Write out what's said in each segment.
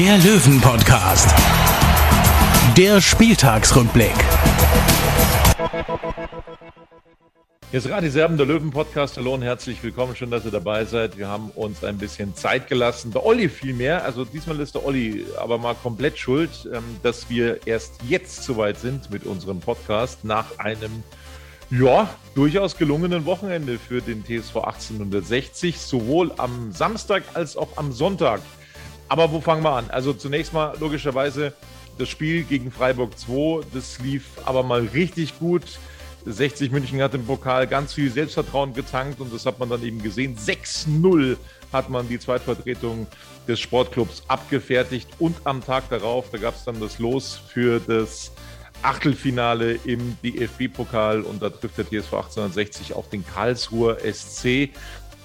der Löwen-Podcast. Der Spieltagsrückblick. Hier ist Radi Serben, der Löwen-Podcast. Hallo und herzlich willkommen. Schön, dass ihr dabei seid. Wir haben uns ein bisschen Zeit gelassen. Der Olli vielmehr. Also diesmal ist der Olli aber mal komplett schuld, ähm, dass wir erst jetzt soweit sind mit unserem Podcast nach einem ja, durchaus gelungenen Wochenende für den TSV 1860, sowohl am Samstag als auch am Sonntag. Aber wo fangen wir an? Also zunächst mal logischerweise das Spiel gegen Freiburg 2, das lief aber mal richtig gut. 60 München hat im Pokal ganz viel Selbstvertrauen getankt und das hat man dann eben gesehen. 6-0 hat man die Zweitvertretung des Sportclubs abgefertigt und am Tag darauf, da gab es dann das Los für das Achtelfinale im DFB-Pokal und da trifft der TSV 1860 auf den Karlsruher SC.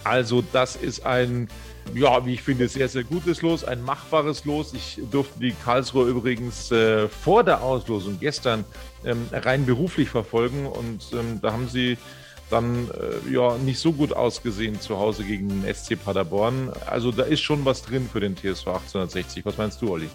Also das ist ein, ja, wie ich finde, sehr, sehr gutes Los, ein machbares Los. Ich durfte die Karlsruher übrigens äh, vor der Auslosung gestern ähm, rein beruflich verfolgen und ähm, da haben sie dann äh, ja nicht so gut ausgesehen zu Hause gegen den SC Paderborn. Also da ist schon was drin für den TSV 1860. Was meinst du, Olli?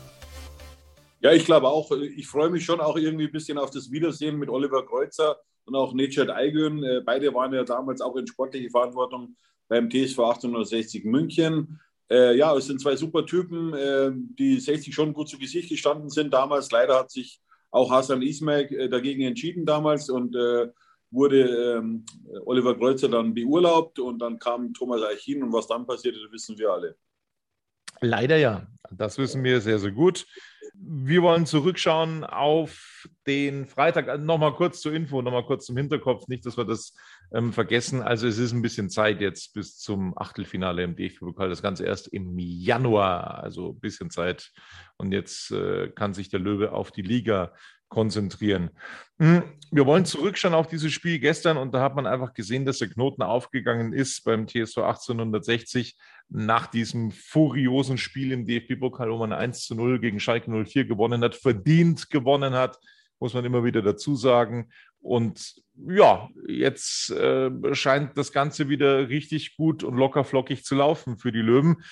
Ja, ich glaube auch, ich freue mich schon auch irgendwie ein bisschen auf das Wiedersehen mit Oliver Kreuzer und auch Necdet Aygün. Äh, beide waren ja damals auch in sportlicher Verantwortung beim TSV 1860 München. Äh, ja, es sind zwei super Typen, äh, die 60 schon gut zu Gesicht gestanden sind damals. Leider hat sich auch Hassan Ismail äh, dagegen entschieden damals und äh, wurde ähm, Oliver Kreuzer dann beurlaubt und dann kam Thomas Eichin und was dann passierte, wissen wir alle. Leider ja. Das wissen wir sehr, sehr gut. Wir wollen zurückschauen auf den Freitag. Also nochmal kurz zur Info, nochmal kurz zum Hinterkopf, nicht, dass wir das ähm, vergessen. Also es ist ein bisschen Zeit jetzt bis zum Achtelfinale im DFB-Pokal. Das Ganze erst im Januar, also ein bisschen Zeit. Und jetzt äh, kann sich der Löwe auf die Liga konzentrieren. Hm, wir wollen zurückschauen auf dieses Spiel gestern und da hat man einfach gesehen, dass der Knoten aufgegangen ist beim TSV 1860 nach diesem furiosen Spiel im DFB-Pokal, wo man 1 zu 0 gegen Schalke 04 gewonnen hat, verdient gewonnen hat, muss man immer wieder dazu sagen. Und ja, jetzt äh, scheint das Ganze wieder richtig gut und locker flockig zu laufen für die Löwen.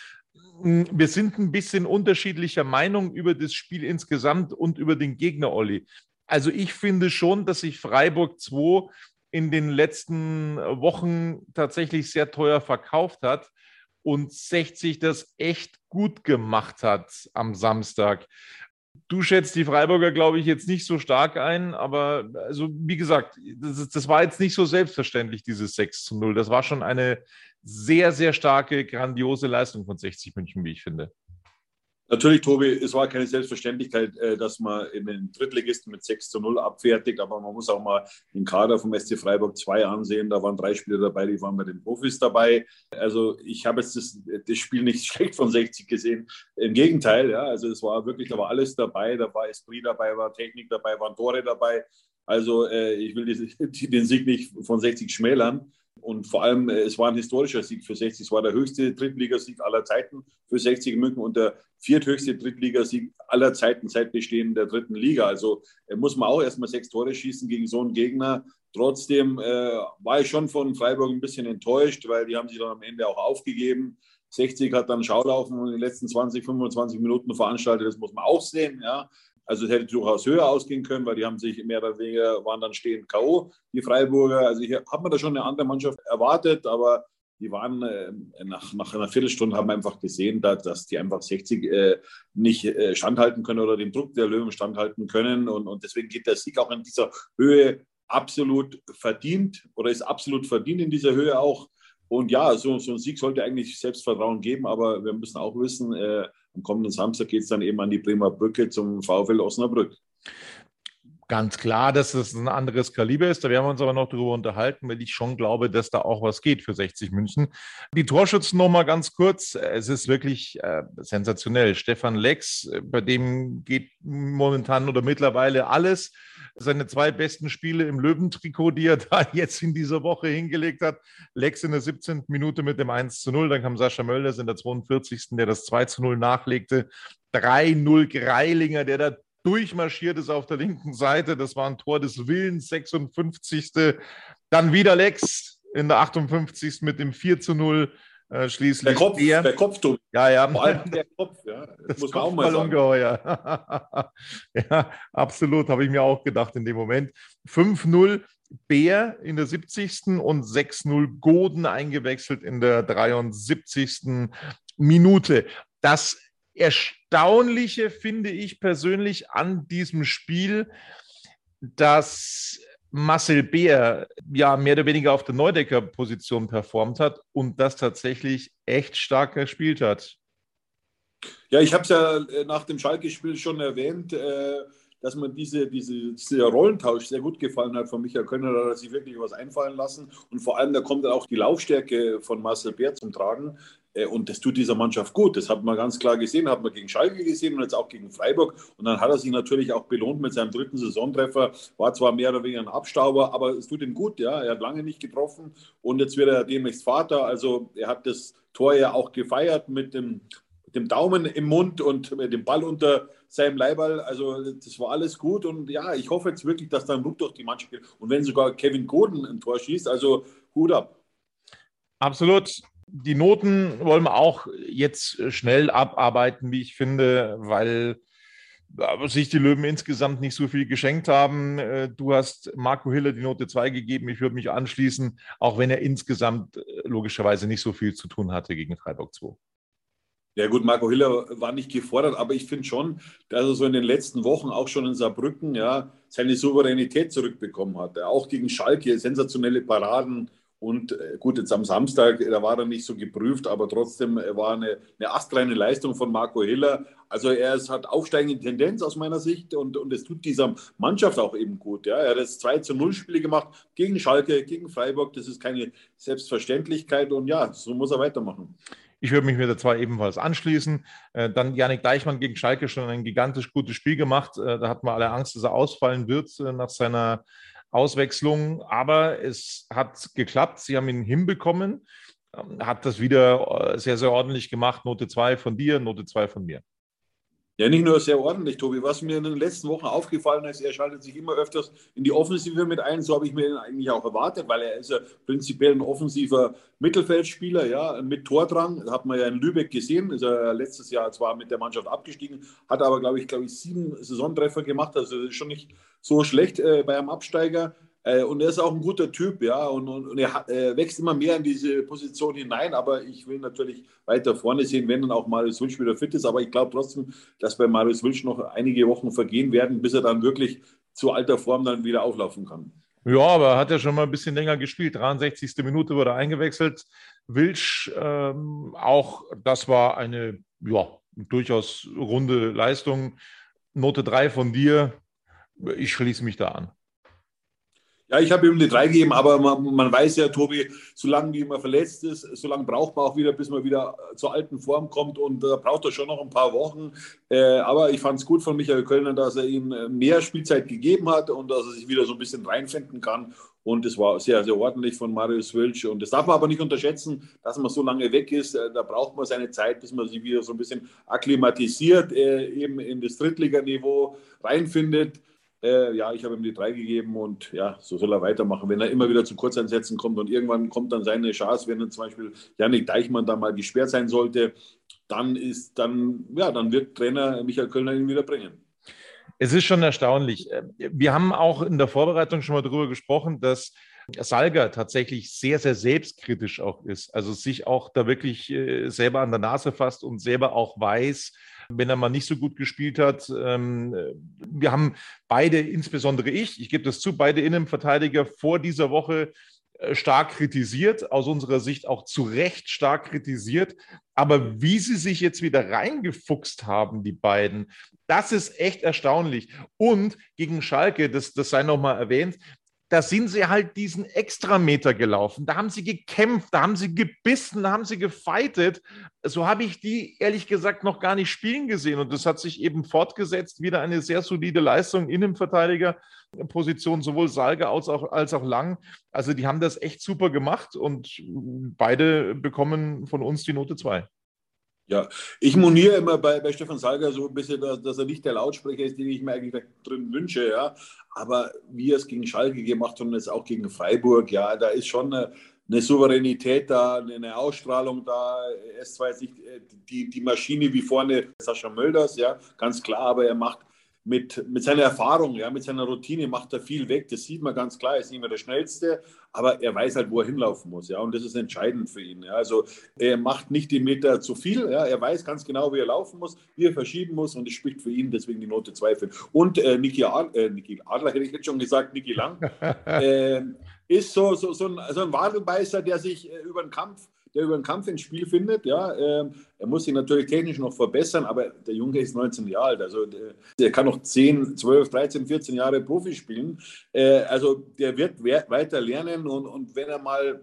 Hm, wir sind ein bisschen unterschiedlicher Meinung über das Spiel insgesamt und über den Gegner, Olli. Also ich finde schon, dass sich Freiburg 2 in den letzten Wochen tatsächlich sehr teuer verkauft hat und 60 das echt gut gemacht hat am Samstag. Du schätzt die Freiburger, glaube ich, jetzt nicht so stark ein, aber also wie gesagt, das, das war jetzt nicht so selbstverständlich, dieses 6 zu 0. Das war schon eine sehr, sehr starke, grandiose Leistung von 60 München, wie ich finde. Natürlich, Tobi, es war keine Selbstverständlichkeit, äh, dass man den Drittligisten mit 6 zu 0 abfertigt, aber man muss auch mal den Kader vom SC Freiburg 2 ansehen. Da waren drei Spieler dabei, die waren bei den Profis dabei. Also ich habe jetzt das, das, Spiel nicht schlecht von 60 gesehen. Im Gegenteil, ja, also es war wirklich, da war alles dabei. Da war Esprit dabei, war Technik dabei, waren Tore dabei. Also äh, ich will den Sieg nicht von 60 schmälern. Und vor allem, äh, es war ein historischer Sieg für 60. Es war der höchste Drittligasieg aller Zeiten für 60 München und der vierthöchste Drittligasieg aller Zeiten seit Bestehen der dritten Liga. Also äh, muss man auch erstmal sechs Tore schießen gegen so einen Gegner. Trotzdem äh, war ich schon von Freiburg ein bisschen enttäuscht, weil die haben sich dann am Ende auch aufgegeben. 60 hat dann Schaulaufen in den letzten 20, 25 Minuten veranstaltet. Das muss man auch sehen. Ja. Also es hätte durchaus höher ausgehen können, weil die haben sich mehr oder weniger, waren dann stehend K.O., die Freiburger. Also hier hat man da schon eine andere Mannschaft erwartet, aber die waren äh, nach, nach einer Viertelstunde haben einfach gesehen, dass, dass die einfach 60 äh, nicht äh, standhalten können oder dem Druck der Löwen standhalten können. Und, und deswegen geht der Sieg auch in dieser Höhe absolut verdient oder ist absolut verdient in dieser Höhe auch. Und ja, so, so ein Sieg sollte eigentlich Selbstvertrauen geben, aber wir müssen auch wissen, äh, am kommenden Samstag geht es dann eben an die Bremer Brücke zum VfL Osnabrück. Ganz klar, dass es ein anderes Kaliber ist. Da werden wir uns aber noch darüber unterhalten, weil ich schon glaube, dass da auch was geht für 60 München. Die Torschützen noch mal ganz kurz. Es ist wirklich äh, sensationell. Stefan Lex, bei dem geht momentan oder mittlerweile alles. Seine zwei besten Spiele im Löwentrikot, die er da jetzt in dieser Woche hingelegt hat. Lex in der 17. Minute mit dem 1 zu 0. Dann kam Sascha Mölders in der 42. der das 2 zu 0 nachlegte. 3-0 Greilinger, der da durchmarschiert ist auf der linken Seite. Das war ein Tor des Willens, 56. Dann wieder Lex in der 58. mit dem 4 zu 0. Äh, schließlich der Kopf, der, der Kopf, du. Ja, ja. Vor allem der Kopf, ja. Das, das muss man auch mal sagen. ungeheuer. ja, absolut, habe ich mir auch gedacht in dem Moment. 5-0 Bär in der 70. und 6-0 Goden eingewechselt in der 73. Minute. Das Erstaunliche finde ich persönlich an diesem Spiel, dass Marcel Beer ja mehr oder weniger auf der Neudecker-Position performt hat und das tatsächlich echt stark gespielt hat. Ja, ich habe es ja äh, nach dem Schalke-Spiel schon erwähnt, äh, dass man diese, diese, dieser Rollentausch sehr gut gefallen hat von Michael Könner, da hat sich wirklich was einfallen lassen. Und vor allem, da kommt dann auch die Laufstärke von Marcel Beer zum Tragen. Äh, und das tut dieser Mannschaft gut. Das hat man ganz klar gesehen, hat man gegen Schalke gesehen und jetzt auch gegen Freiburg. Und dann hat er sich natürlich auch belohnt mit seinem dritten Saisontreffer. War zwar mehr oder weniger ein Abstauber, aber es tut ihm gut. Ja, er hat lange nicht getroffen und jetzt wird er demnächst Vater. Also er hat das Tor ja auch gefeiert mit dem, dem Daumen im Mund und mit dem Ball unter seinem Leiberl. Also das war alles gut und ja, ich hoffe jetzt wirklich, dass da ein Ruck durch die Mannschaft geht. Und wenn sogar Kevin Goden ein Tor schießt, also Hut ab. Absolut. Die Noten wollen wir auch jetzt schnell abarbeiten, wie ich finde, weil sich die Löwen insgesamt nicht so viel geschenkt haben. Äh, du hast Marco Hiller die Note 2 gegeben. Ich würde mich anschließen, auch wenn er insgesamt äh, logischerweise nicht so viel zu tun hatte gegen Freiburg 2. Ja gut, Marco Hiller war nicht gefordert, aber ich finde schon, dass er so in den letzten Wochen auch schon in Saarbrücken ja, seine Souveränität zurückbekommen hat. Auch gegen Schalke sensationelle Paraden, und äh, gut, jetzt am Samstag, da war er nicht so geprüft, aber trotzdem war eine, eine astreine Leistung von Marco Hiller. Also er ist, hat aufsteigende Tendenz aus meiner Sicht und, und es tut dieser Mannschaft auch eben gut. Ja. Er hat jetzt 2 zu 0 Spiele gemacht gegen Schalke, gegen Freiburg. Das ist keine Selbstverständlichkeit und ja, so muss er weitermachen. Ich würde mich mit der zwei ebenfalls anschließen. Äh, dann Janik Deichmann gegen Schalke schon ein gigantisch gutes Spiel gemacht. Äh, da hat man alle Angst, dass er ausfallen wird nach seiner Auswechslung, aber es hat geklappt. Sie haben ihn hinbekommen, ähm, hat das wieder äh, sehr, sehr ordentlich gemacht. Note 2 von dir, Note 2 von mir. Ja, nicht nur sehr ordentlich, Tobi. Was mir in den letzten Wochen aufgefallen ist, er schaltet sich immer öfters in die Offensive mit ein. So habe ich mir ihn eigentlich auch erwartet, weil er ist ja prinzipiell ein offensiver Mittelfeldspieler, ja, mit Tordrang. Das hat man ja in Lübeck gesehen. Ist er letztes Jahr zwar mit der Mannschaft abgestiegen, hat aber, glaube ich, glaube ich, sieben Saisontreffer gemacht. Also das ist schon nicht so schlecht äh, bei einem Absteiger. Äh, und er ist auch ein guter Typ, ja, und, und, und er äh, wächst immer mehr in diese Position hinein. Aber ich will natürlich weiter vorne sehen, wenn dann auch Marius Wilsch wieder fit ist. Aber ich glaube trotzdem, dass bei Marius Wilsch noch einige Wochen vergehen werden, bis er dann wirklich zu alter Form dann wieder auflaufen kann. Ja, aber er hat ja schon mal ein bisschen länger gespielt. 63. Minute wurde eingewechselt. Wilsch, ähm, auch das war eine ja, durchaus runde Leistung. Note 3 von dir. Ich schließe mich da an. Ja, ich habe ihm eine 3 gegeben, aber man, man, weiß ja, Tobi, solange wie man verletzt ist, solange braucht man auch wieder, bis man wieder zur alten Form kommt und äh, braucht er schon noch ein paar Wochen. Äh, aber ich fand es gut von Michael Kölner, dass er ihm äh, mehr Spielzeit gegeben hat und dass er sich wieder so ein bisschen reinfinden kann. Und es war sehr, sehr ordentlich von Marius Wölsch. Und das darf man aber nicht unterschätzen, dass man so lange weg ist. Äh, da braucht man seine Zeit, bis man sich wieder so ein bisschen akklimatisiert, äh, eben in das Drittliganiveau reinfindet. Äh, ja, ich habe ihm die drei gegeben und ja, so soll er weitermachen. Wenn er immer wieder zu Kurzeinsätzen kommt und irgendwann kommt dann seine Chance, wenn dann zum Beispiel Janik Deichmann da mal gesperrt sein sollte, dann ist dann, ja, dann wird Trainer Michael Kölner ihn wieder bringen. Es ist schon erstaunlich. Wir haben auch in der Vorbereitung schon mal darüber gesprochen, dass Salga tatsächlich sehr, sehr selbstkritisch auch ist. Also sich auch da wirklich äh, selber an der Nase fasst und selber auch weiß, wenn er mal nicht so gut gespielt hat. Ähm, wir haben beide, insbesondere ich, ich gebe das zu, beide Innenverteidiger vor dieser Woche äh, stark kritisiert, aus unserer Sicht auch zu Recht stark kritisiert. Aber wie sie sich jetzt wieder reingefuchst haben, die beiden, das ist echt erstaunlich. Und gegen Schalke, das, das sei nochmal erwähnt, da sind sie halt diesen Extrameter gelaufen. Da haben sie gekämpft, da haben sie gebissen, da haben sie gefeitet. So habe ich die ehrlich gesagt noch gar nicht spielen gesehen. Und das hat sich eben fortgesetzt. Wieder eine sehr solide Leistung in dem Verteidigerposition, sowohl Salge als auch, als auch Lang. Also die haben das echt super gemacht und beide bekommen von uns die Note 2. Ja, ich moniere immer bei, bei Stefan Salger so ein bisschen, dass, dass, er nicht der Lautsprecher ist, den ich mir eigentlich drin wünsche, ja. Aber wie er es gegen Schalke gemacht hat und jetzt auch gegen Freiburg, ja, da ist schon eine, eine Souveränität da, eine Ausstrahlung da. Er ist zwar jetzt nicht äh, die, die Maschine wie vorne Sascha Mölders, ja, ganz klar, aber er macht mit, mit seiner Erfahrung, ja, mit seiner Routine macht er viel weg. Das sieht man ganz klar. Er ist nicht mehr der Schnellste, aber er weiß halt, wo er hinlaufen muss. Ja, und das ist entscheidend für ihn. Ja. Also er macht nicht den Meter zu viel. Ja. Er weiß ganz genau, wie er laufen muss, wie er verschieben muss und es spricht für ihn deswegen die Note 2 für. Und äh, Niki, Ad, äh, Niki Adler, hätte ich jetzt schon gesagt, Niki Lang, äh, ist so, so, so, ein, so ein Wadelbeißer, der sich äh, über den Kampf der über den Kampf ins Spiel findet. Ja, ähm, er muss sich natürlich technisch noch verbessern, aber der Junge ist 19 Jahre alt. Also der, der kann noch 10, 12, 13, 14 Jahre Profi spielen. Äh, also der wird weiter lernen und, und wenn er mal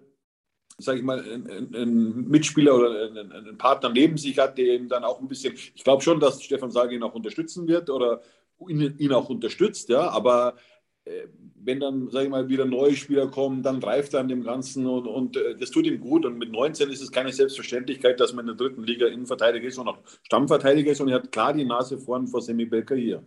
sage ich mal, einen, Mitspieler oder einen, Partner neben sich hat, der ihm dann auch ein bisschen, ich glaube schon, dass Stefan Sage ihn auch unterstützen wird oder ihn, ihn auch unterstützt, ja, aber wenn dann, sage ich mal, wieder neue Spieler kommen, dann reift er an dem Ganzen und, und äh, das tut ihm gut. Und mit 19 ist es keine Selbstverständlichkeit, dass man in der dritten Liga Innenverteidiger ist und auch Stammverteidiger ist und er hat klar die Nase vorn vor Semi Belker hier.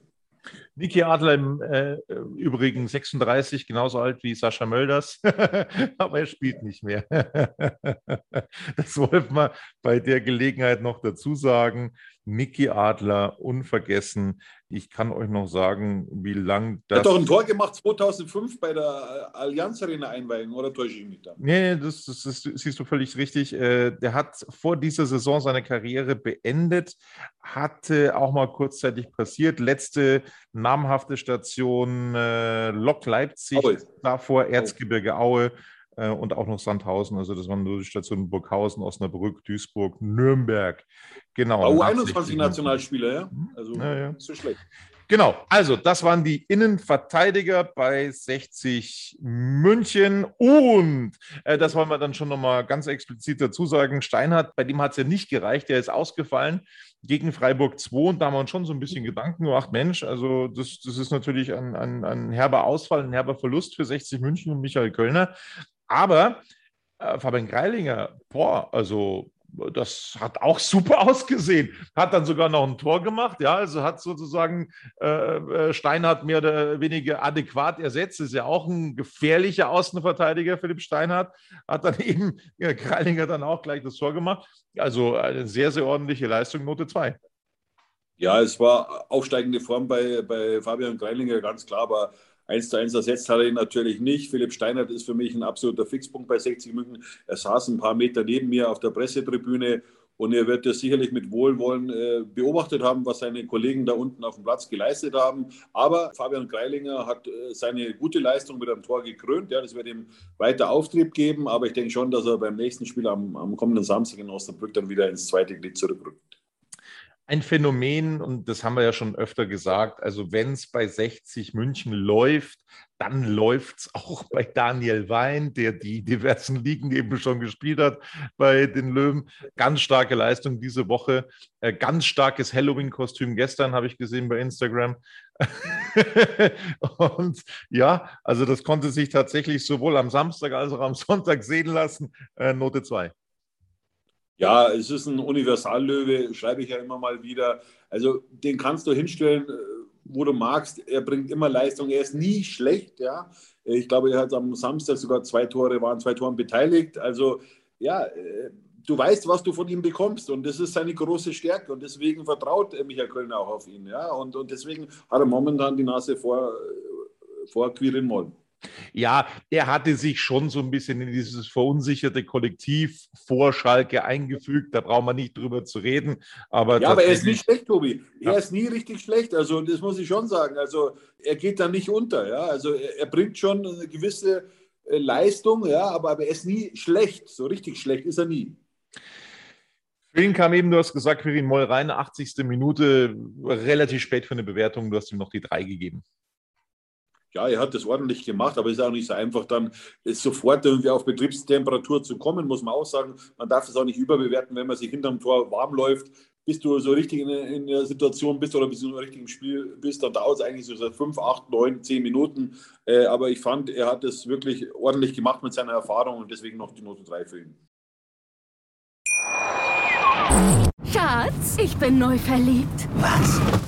Niki Adler im äh, Übrigen 36, genauso alt wie Sascha Mölders, aber er spielt nicht mehr. das wollten wir bei der Gelegenheit noch dazu sagen. Niki Adler, unvergessen. Ich kann euch noch sagen, wie lang das. Er hat doch ein Tor gemacht 2005 bei der Allianz Arena Einweihung, oder täusche ich mich da? Nee, das, das, das, siehst du völlig richtig. Äh, der hat vor dieser Saison seine Karriere beendet, hatte auch mal kurzzeitig passiert. Letzte namhafte Station äh, Lok Leipzig, Aue. davor Erzgebirge Aue äh, und auch noch Sandhausen. Also das waren nur die Stationen Burghausen, Osnabrück, Duisburg, Nürnberg. Genau. U21 Nationalspieler, ja? Mhm. Also ja, ja. nicht so schlecht. Genau, also das waren die Innenverteidiger bei 60 München und äh, das wollen wir dann schon nochmal ganz explizit dazu sagen. Steinhardt, bei dem hat es ja nicht gereicht, der ist ausgefallen gegen Freiburg 2 und da haben wir uns schon so ein bisschen Gedanken gemacht, Mensch, also das, das ist natürlich ein, ein, ein herber Ausfall, ein herber Verlust für 60 München und Michael Kölner. Aber äh, Fabian Greilinger, boah, also das hat auch super ausgesehen. Hat dann sogar noch ein Tor gemacht, ja, also hat sozusagen äh, äh Steinhardt mehr oder weniger adäquat ersetzt. Ist ja auch ein gefährlicher Außenverteidiger, Philipp Steinhardt. Hat dann eben ja, Kreilinger dann auch gleich das Tor gemacht. Also eine sehr, sehr ordentliche Leistung, Note 2. Ja, es war aufsteigende Form bei, bei Fabian Greilinger, ganz klar, aber 1 zu 1 ersetzt hat er ihn natürlich nicht. Philipp Steinert ist für mich ein absoluter Fixpunkt bei 60 München. Er saß ein paar Meter neben mir auf der Pressetribüne und er wird das sicherlich mit Wohlwollen äh, beobachtet haben, was seine Kollegen da unten auf dem Platz geleistet haben. Aber Fabian Greilinger hat äh, seine gute Leistung mit einem Tor gekrönt. Ja, das wird ihm weiter Auftrieb geben. Aber ich denke schon, dass er beim nächsten Spiel am, am kommenden Samstag in Osnabrück dann wieder ins zweite Glied zurückrückt ein Phänomen, und das haben wir ja schon öfter gesagt, also wenn es bei 60 München läuft, dann läuft es auch bei Daniel Wein, der die diversen Ligen eben schon gespielt hat bei den Löwen. Ganz starke Leistung diese Woche. Äh, ganz starkes Halloween-Kostüm gestern habe ich gesehen bei Instagram. und ja, also das konnte sich tatsächlich sowohl am Samstag als auch am Sonntag sehen lassen. Äh, Note 2. Ja, es ist ein Universallöwe, schreibe ich ja immer mal wieder. Also den kannst du hinstellen, äh, wo du magst. Er bringt immer Leistung. Er ist nie schlecht. Ja, ich glaube, er hat am Samstag sogar zwei Tore, waren zwei Toren beteiligt. Also ja, äh, du weißt, was du von ihm bekommst und das ist seine große Stärke und deswegen vertraut Michael Kölner auch auf ihn. Ja, und, und deswegen hat er momentan die Nase vor, äh, vor Quirin Moll. Ja, er hatte sich schon so ein bisschen in dieses verunsicherte Kollektiv vor Schalke eingefügt. Da brauchen wir nicht drüber zu reden. Aber ja, aber er ist nicht schlecht, Tobi. Er ja. ist nie richtig schlecht. Also, das muss ich schon sagen. Also, er geht da nicht unter. Ja? Also, er, er bringt schon eine gewisse äh, Leistung, ja, aber, aber er ist nie schlecht. So richtig schlecht ist er nie. Für ihn kam eben, du hast gesagt, Quirin Moll rein, 80. Minute, relativ spät für eine Bewertung. Du hast ihm noch die drei gegeben. Ja, er hat das ordentlich gemacht, aber es ist auch nicht so einfach, dann sofort irgendwie auf Betriebstemperatur zu kommen, muss man auch sagen. Man darf es auch nicht überbewerten, wenn man sich hinterm Tor warm läuft. Bis du so richtig in, in der Situation bist oder bis du im richtigen Spiel bist, dann dauert es eigentlich so seit 5, 8, 9, 10 Minuten. Äh, aber ich fand, er hat es wirklich ordentlich gemacht mit seiner Erfahrung und deswegen noch die Note 3 für ihn. Schatz, ich bin neu verliebt. Was?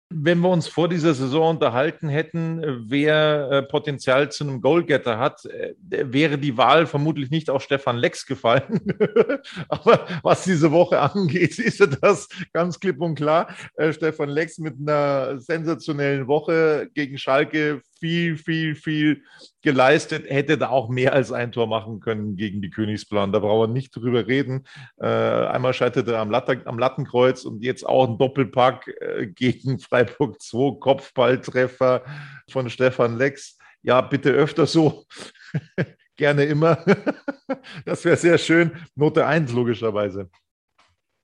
Wenn wir uns vor dieser Saison unterhalten hätten, wer äh, Potenzial zu einem Goalgetter hat, äh, wäre die Wahl vermutlich nicht auf Stefan Lex gefallen. Aber was diese Woche angeht, ist das ganz klipp und klar. Äh, Stefan Lex mit einer sensationellen Woche gegen Schalke viel, viel, viel geleistet, hätte da auch mehr als ein Tor machen können gegen die Königsplan. Da brauchen wir nicht drüber reden. Äh, einmal scheiterte er am, Latte, am, Lattenkreuz und jetzt auch ein Doppelpack äh, gegen Freiburg 2, Kopfballtreffer von Stefan Lex. Ja, bitte öfter so. Gerne immer. das wäre sehr schön. Note 1 logischerweise.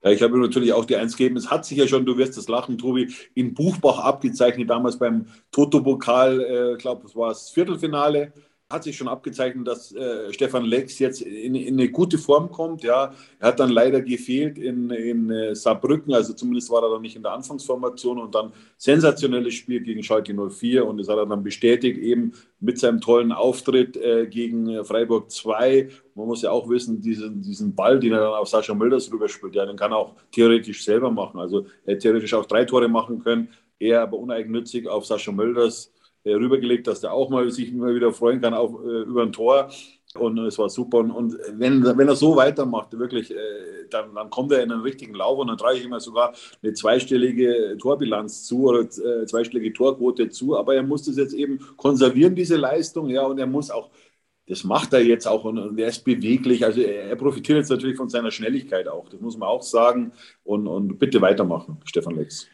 Ja, ich habe natürlich auch die Eins gegeben. Es hat sich ja schon, du wirst das lachen, Tobi, in Buchbach abgezeichnet, damals beim Toto-Pokal, äh, ich glaube, das war das Viertelfinale hat sich schon abgezeichnet, dass äh, Stefan Lex jetzt in, in, eine gute Form kommt. Ja, er hat dann leider gefehlt in, in äh, Saarbrücken, also zumindest war er dann nicht in der Anfangsformation und dann sensationelles Spiel gegen Schalke 04 und das hat er dann bestätigt eben mit seinem tollen Auftritt äh, gegen Freiburg 2. Man muss ja auch wissen, diesen, diesen Ball, den er dann auf Sascha Mölders rüberspielt, ja, den kann er auch theoretisch selber machen. Also er hätte theoretisch auch drei Tore machen können, er aber uneigennützig auf Sascha Mölders äh, rübergelegt, dass der auch mal sich mal wieder freuen kann auf, äh, über ein Tor. Und es war super. Und, und wenn, wenn er so weitermacht, wirklich, äh, dann, dann kommt er in einen richtigen Lauf und dann trage ich ihm sogar eine zweistellige Torbilanz zu oder äh, zweistellige Torquote zu. Aber er muss das jetzt eben konservieren, diese Leistung. Ja, und er muss auch, das macht er jetzt auch und, und er ist beweglich. Also er, er, profitiert jetzt natürlich von seiner Schnelligkeit auch. Das muss man auch sagen. Und, und bitte weitermachen, Stefan Lex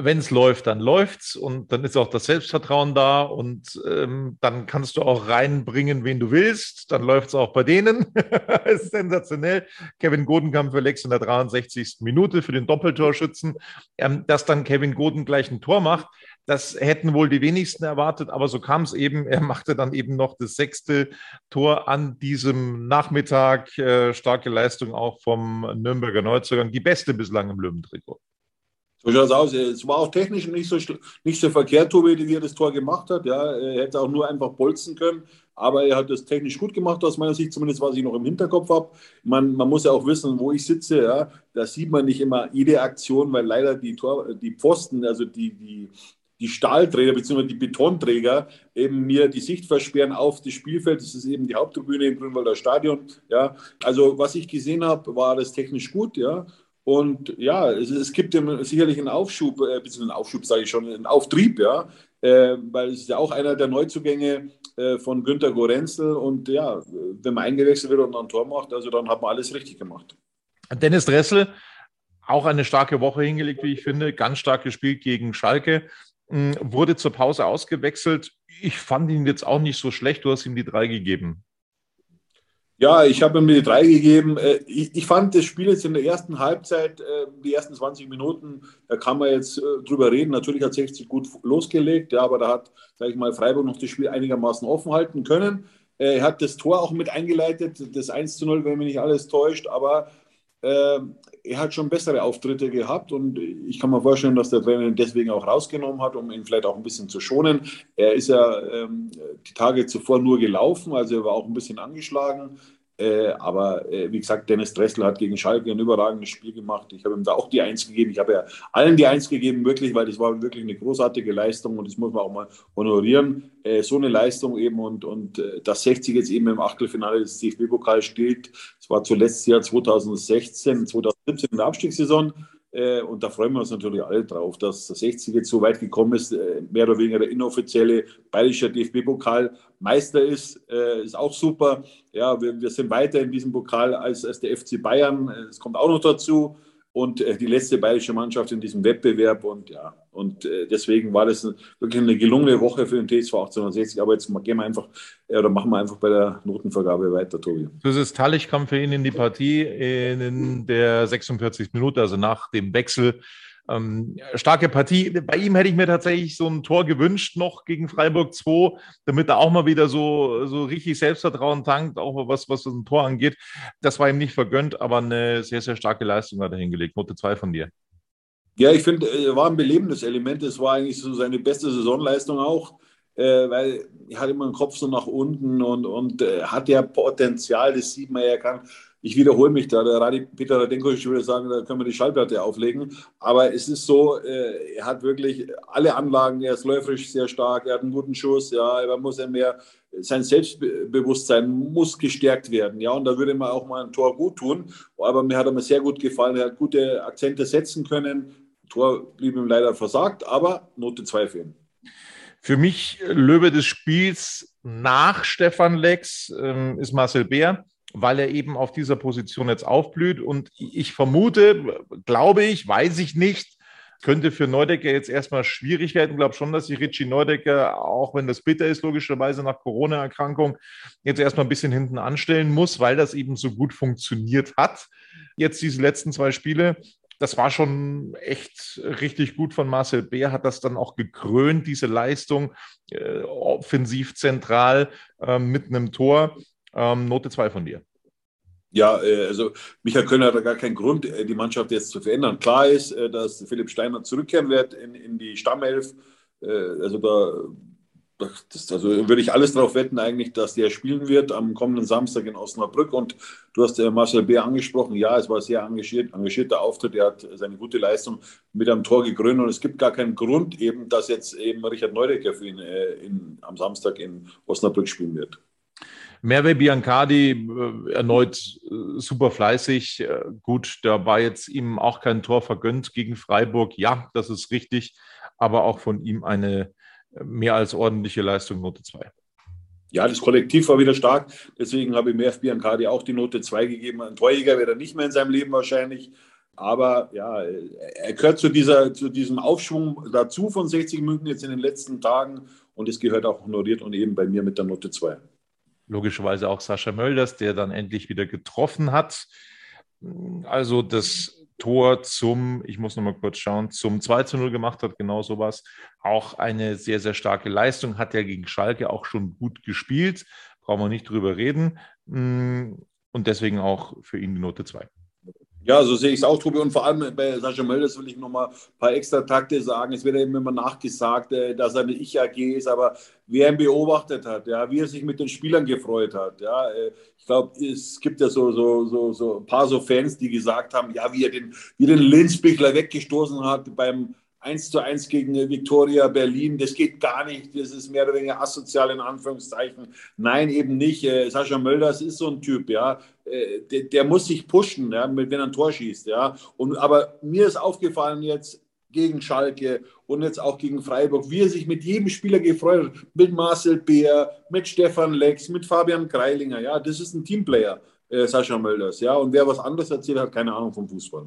wenn es läuft, dann läuft's und dann ist auch das Selbstvertrauen da und ähm, dann kannst du auch reinbringen, wen du willst. Dann läuft's auch bei denen. ist sensationell. Kevin Godenkamp für Lex in der 63. Minute für den Doppeltorschützen. Ähm, dass dann Kevin Goden gleich ein Tor macht, das hätten wohl die wenigsten erwartet, aber so kam es eben. Er machte dann eben noch das sechste Tor an diesem Nachmittag. Äh, starke Leistung auch vom Nürnberger Neuzugang, die beste bislang im Löwentrikot. So schaut es aus. Es war auch technisch nicht so, nicht so verkehrt, Tobi, wie er das Tor gemacht hat. Ja, er hätte auch nur einfach bolzen können, aber er hat das technisch gut gemacht, aus meiner Sicht, zumindest was ich noch im Hinterkopf habe. Man, man muss ja auch wissen, wo ich sitze. Ja, da sieht man nicht immer jede Aktion, weil leider die, Tor, die Pfosten, also die, die, die Stahlträger bzw. die Betonträger eben mir die Sicht versperren auf das Spielfeld. Das ist eben die Haupttribüne im Grünwalder Stadion. Ja, also was ich gesehen habe, war das technisch gut. Ja, und ja, es, es gibt sicherlich einen Aufschub, äh, bisschen einen Aufschub, sage ich schon, einen Auftrieb, ja, äh, weil es ist ja auch einer der Neuzugänge äh, von Günter Gorenzel. Und ja, wenn man eingewechselt wird und ein Tor macht, also dann hat man alles richtig gemacht. Dennis Dressel, auch eine starke Woche hingelegt, wie ich finde, ganz stark gespielt gegen Schalke, hm, wurde zur Pause ausgewechselt. Ich fand ihn jetzt auch nicht so schlecht, du hast ihm die drei gegeben. Ja, ich habe ihm die drei gegeben. Äh, ich, fand das Spiel jetzt in der ersten Halbzeit, äh, die ersten 20 Minuten, da kann man jetzt äh, drüber reden. Natürlich hat 60 gut losgelegt, ja, aber da hat, sage ich mal, Freiburg noch das Spiel einigermaßen offen halten können. Er hat das Tor auch mit eingeleitet, das 1 zu 0, wenn mich nicht alles täuscht, aber äh, er hat schon bessere Auftritte gehabt und ich kann mir vorstellen, dass der Trainer ihn deswegen auch rausgenommen hat, um ihn vielleicht auch ein bisschen zu schonen. Er ist ja ähm, die Tage zuvor nur gelaufen, also er war auch ein bisschen angeschlagen. Äh, aber äh, wie gesagt, Dennis Dressel hat gegen Schalke ein überragendes Spiel gemacht. Ich habe ihm da auch die Eins gegeben. Ich habe ja allen die Eins gegeben, wirklich, weil das war wirklich eine großartige Leistung und das muss man auch mal honorieren. Äh, so eine Leistung eben und, und äh, dass 60 jetzt eben im Achtelfinale des DFB-Pokals steht. Das war zuletzt Jahr 2016, 2017 in der Abstiegssaison. Äh, und da freuen wir uns natürlich alle drauf, dass der 60 jetzt so weit gekommen ist, äh, mehr oder weniger der inoffizielle bayerische DFB-Pokal-Meister ist, äh, ist auch super. Ja, wir, wir sind weiter in diesem Pokal als, als der FC Bayern. Es kommt auch noch dazu und die letzte bayerische Mannschaft in diesem Wettbewerb. Und ja, und deswegen war das wirklich eine gelungene Woche für den TSV 1860. Aber jetzt gehen wir einfach oder machen wir einfach bei der Notenvergabe weiter, Tobi. Das ist Tallich kam für ihn in die Partie in der 46. Minute, also nach dem Wechsel. Ähm, starke Partie. Bei ihm hätte ich mir tatsächlich so ein Tor gewünscht, noch gegen Freiburg 2, damit er auch mal wieder so, so richtig Selbstvertrauen tankt, auch was, was ein Tor angeht. Das war ihm nicht vergönnt, aber eine sehr, sehr starke Leistung hat er hingelegt. Note 2 von dir. Ja, ich finde, er war ein belebendes Element. Es war eigentlich so seine beste Saisonleistung auch, äh, weil er hat immer den Kopf so nach unten und, und äh, hat ja Potenzial, das sieht man ja, kann ich wiederhole mich da, der Radi Peter Radenkovic würde sagen, da können wir die Schallplatte auflegen. Aber es ist so, äh, er hat wirklich alle Anlagen, er ist läuferisch sehr stark, er hat einen guten Schuss, ja, er muss ja mehr, sein Selbstbewusstsein muss gestärkt werden, ja, und da würde man auch mal ein Tor gut tun. Aber mir hat er mir sehr gut gefallen, er hat gute Akzente setzen können. Tor blieb ihm leider versagt, aber Note 2 für ihn. Für mich Löwe des Spiels nach Stefan Lex ähm, ist Marcel Bär weil er eben auf dieser Position jetzt aufblüht. Und ich vermute, glaube ich, weiß ich nicht, könnte für Neudecker jetzt erstmal Schwierigkeiten. Ich glaube schon, dass sich Richie Neudecker, auch wenn das bitter ist, logischerweise nach Corona-Erkrankung, jetzt erstmal ein bisschen hinten anstellen muss, weil das eben so gut funktioniert hat. Jetzt diese letzten zwei Spiele. Das war schon echt richtig gut von Marcel Bär, hat das dann auch gekrönt, diese Leistung, äh, offensiv zentral äh, mit einem Tor. Ähm, Note 2 von dir. Ja, äh, also Michael Kölner hat da gar keinen Grund, äh, die Mannschaft jetzt zu verändern. Klar ist, äh, dass Philipp Steiner zurückkehren wird in, in die Stammelf. Also da das, also würde ich alles darauf wetten, eigentlich, dass der spielen wird am kommenden Samstag in Osnabrück. Und du hast Marcel Bär angesprochen. Ja, es war sehr engagiert, engagierter Auftritt. Er hat seine gute Leistung mit einem Tor gekrönt. Und es gibt gar keinen Grund, eben, dass jetzt eben Richard Neudecker für ihn in, am Samstag in Osnabrück spielen wird. Merve Biancardi äh, erneut äh, super fleißig. Äh, gut, da war jetzt ihm auch kein Tor vergönnt gegen Freiburg. Ja, das ist richtig, aber auch von ihm eine mehr als ordentliche Leistung, Note 2. Ja, das Kollektiv war wieder stark. Deswegen habe ich Merv Biancardi auch die Note 2 gegeben. Ein Torjäger wäre er nicht mehr in seinem Leben wahrscheinlich. Aber ja, er gehört zu, dieser, zu diesem Aufschwung dazu von 60 München jetzt in den letzten Tagen. Und es gehört auch honoriert und eben bei mir mit der Note 2 logischerweise auch Sascha Mölders, der dann endlich wieder getroffen hat. Also das Tor zum, ich muss nochmal kurz schauen, zum 2 zu 0 gemacht hat, genau sowas. Auch eine sehr, sehr starke Leistung, hat ja gegen Schalke auch schon gut gespielt, brauchen wir nicht drüber reden. Und deswegen auch für ihn die Note 2. Ja, so sehe ich es auch, Tobi. Und vor allem bei Sascha Mölders will ich noch mal ein paar extra Takte sagen. Es wird eben immer nachgesagt, äh, dass er eine Ich-AG ist, aber wer ihn beobachtet hat, ja, wie er sich mit den Spielern gefreut hat. Ja, äh, ich glaube, es gibt ja so, so, so, so ein paar so Fans, die gesagt haben, ja, wie er den, wie den Linzbichler weggestoßen hat beim 1 zu 1 gegen Viktoria Berlin, das geht gar nicht, das ist mehr oder weniger asozial in Anführungszeichen. Nein, eben nicht. Äh, Sascha Mölders ist so ein Typ, ja. Äh, der, der, muss sich pushen, ja, wenn er ein Tor schießt, ja. Und, aber mir ist aufgefallen jetzt gegen Schalke und jetzt auch gegen Freiburg, wie er sich mit jedem Spieler gefreut hat, mit Marcel Beer, mit Stefan Lex, mit Fabian Greilinger, ja. Das ist ein Teamplayer, äh, Sascha Mölders, ja. Und wer was anderes erzählt, hat keine Ahnung vom Fußball.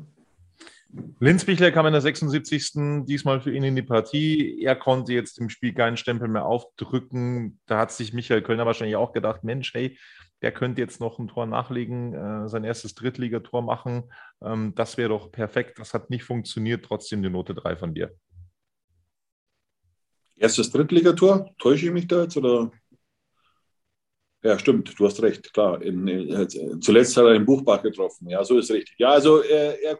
Linzbichler kam in der 76. diesmal für ihn in die Partie. Er konnte jetzt im Spiel keinen Stempel mehr aufdrücken. Da hat sich Michael Kölner wahrscheinlich auch gedacht, Mensch, hey, der könnte jetzt noch ein Tor nachlegen, äh, sein erstes Drittligator machen. Ähm, das wäre doch perfekt. Das hat nicht funktioniert. Trotzdem die Note 3 von dir. Erstes Drittligator? Täusche ich mich da jetzt? Oder? Ja, stimmt, du hast recht, klar. In, in, zuletzt hat er den Buchbach getroffen. Ja, so ist richtig. Ja, also er, er,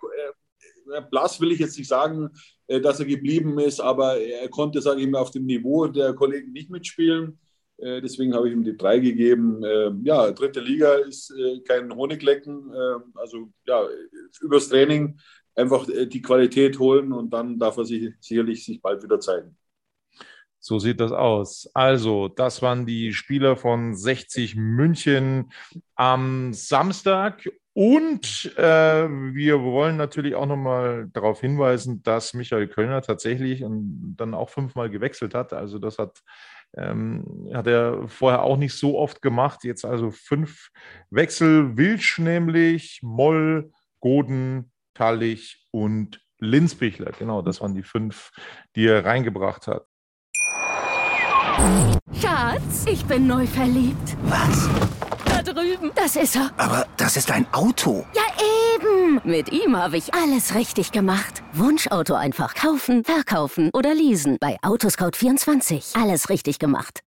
blass will ich jetzt nicht sagen, äh, dass er geblieben ist, aber er konnte, sage ich mal, auf dem Niveau der Kollegen nicht mitspielen. Äh, deswegen habe ich ihm die drei gegeben. Ähm, ja, dritte Liga ist äh, kein Honiglecken. Ähm, also ja, übers Training einfach die Qualität holen und dann darf er sich sicherlich sich bald wieder zeigen. So sieht das aus. Also, das waren die Spieler von 60 München am Samstag Und äh, wir wollen natürlich auch nochmal darauf hinweisen, dass Michael Kölner tatsächlich und dann auch fünfmal gewechselt hat. Also das hat, ähm, hat er vorher auch nicht so oft gemacht. Jetzt also fünf Wechsel. Wilsch nämlich, Moll, Goden, Tallich und Linzbichler. Genau, das waren die fünf, die er reingebracht hat. Schatz, ich bin neu verliebt. Was? Das ist er. Aber das ist ein Auto. Ja, eben. Mit ihm habe ich alles richtig gemacht. Wunschauto einfach kaufen, verkaufen oder leasen. Bei Autoscout24. Alles richtig gemacht.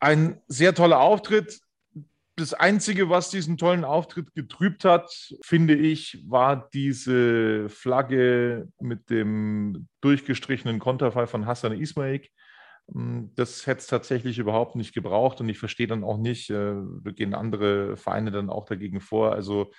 Ein sehr toller Auftritt. Das Einzige, was diesen tollen Auftritt getrübt hat, finde ich, war diese Flagge mit dem durchgestrichenen Konterfei von Hassan Ismail. Das hätte es tatsächlich überhaupt nicht gebraucht und ich verstehe dann auch nicht, äh, gehen andere Vereine dann auch dagegen vor. Also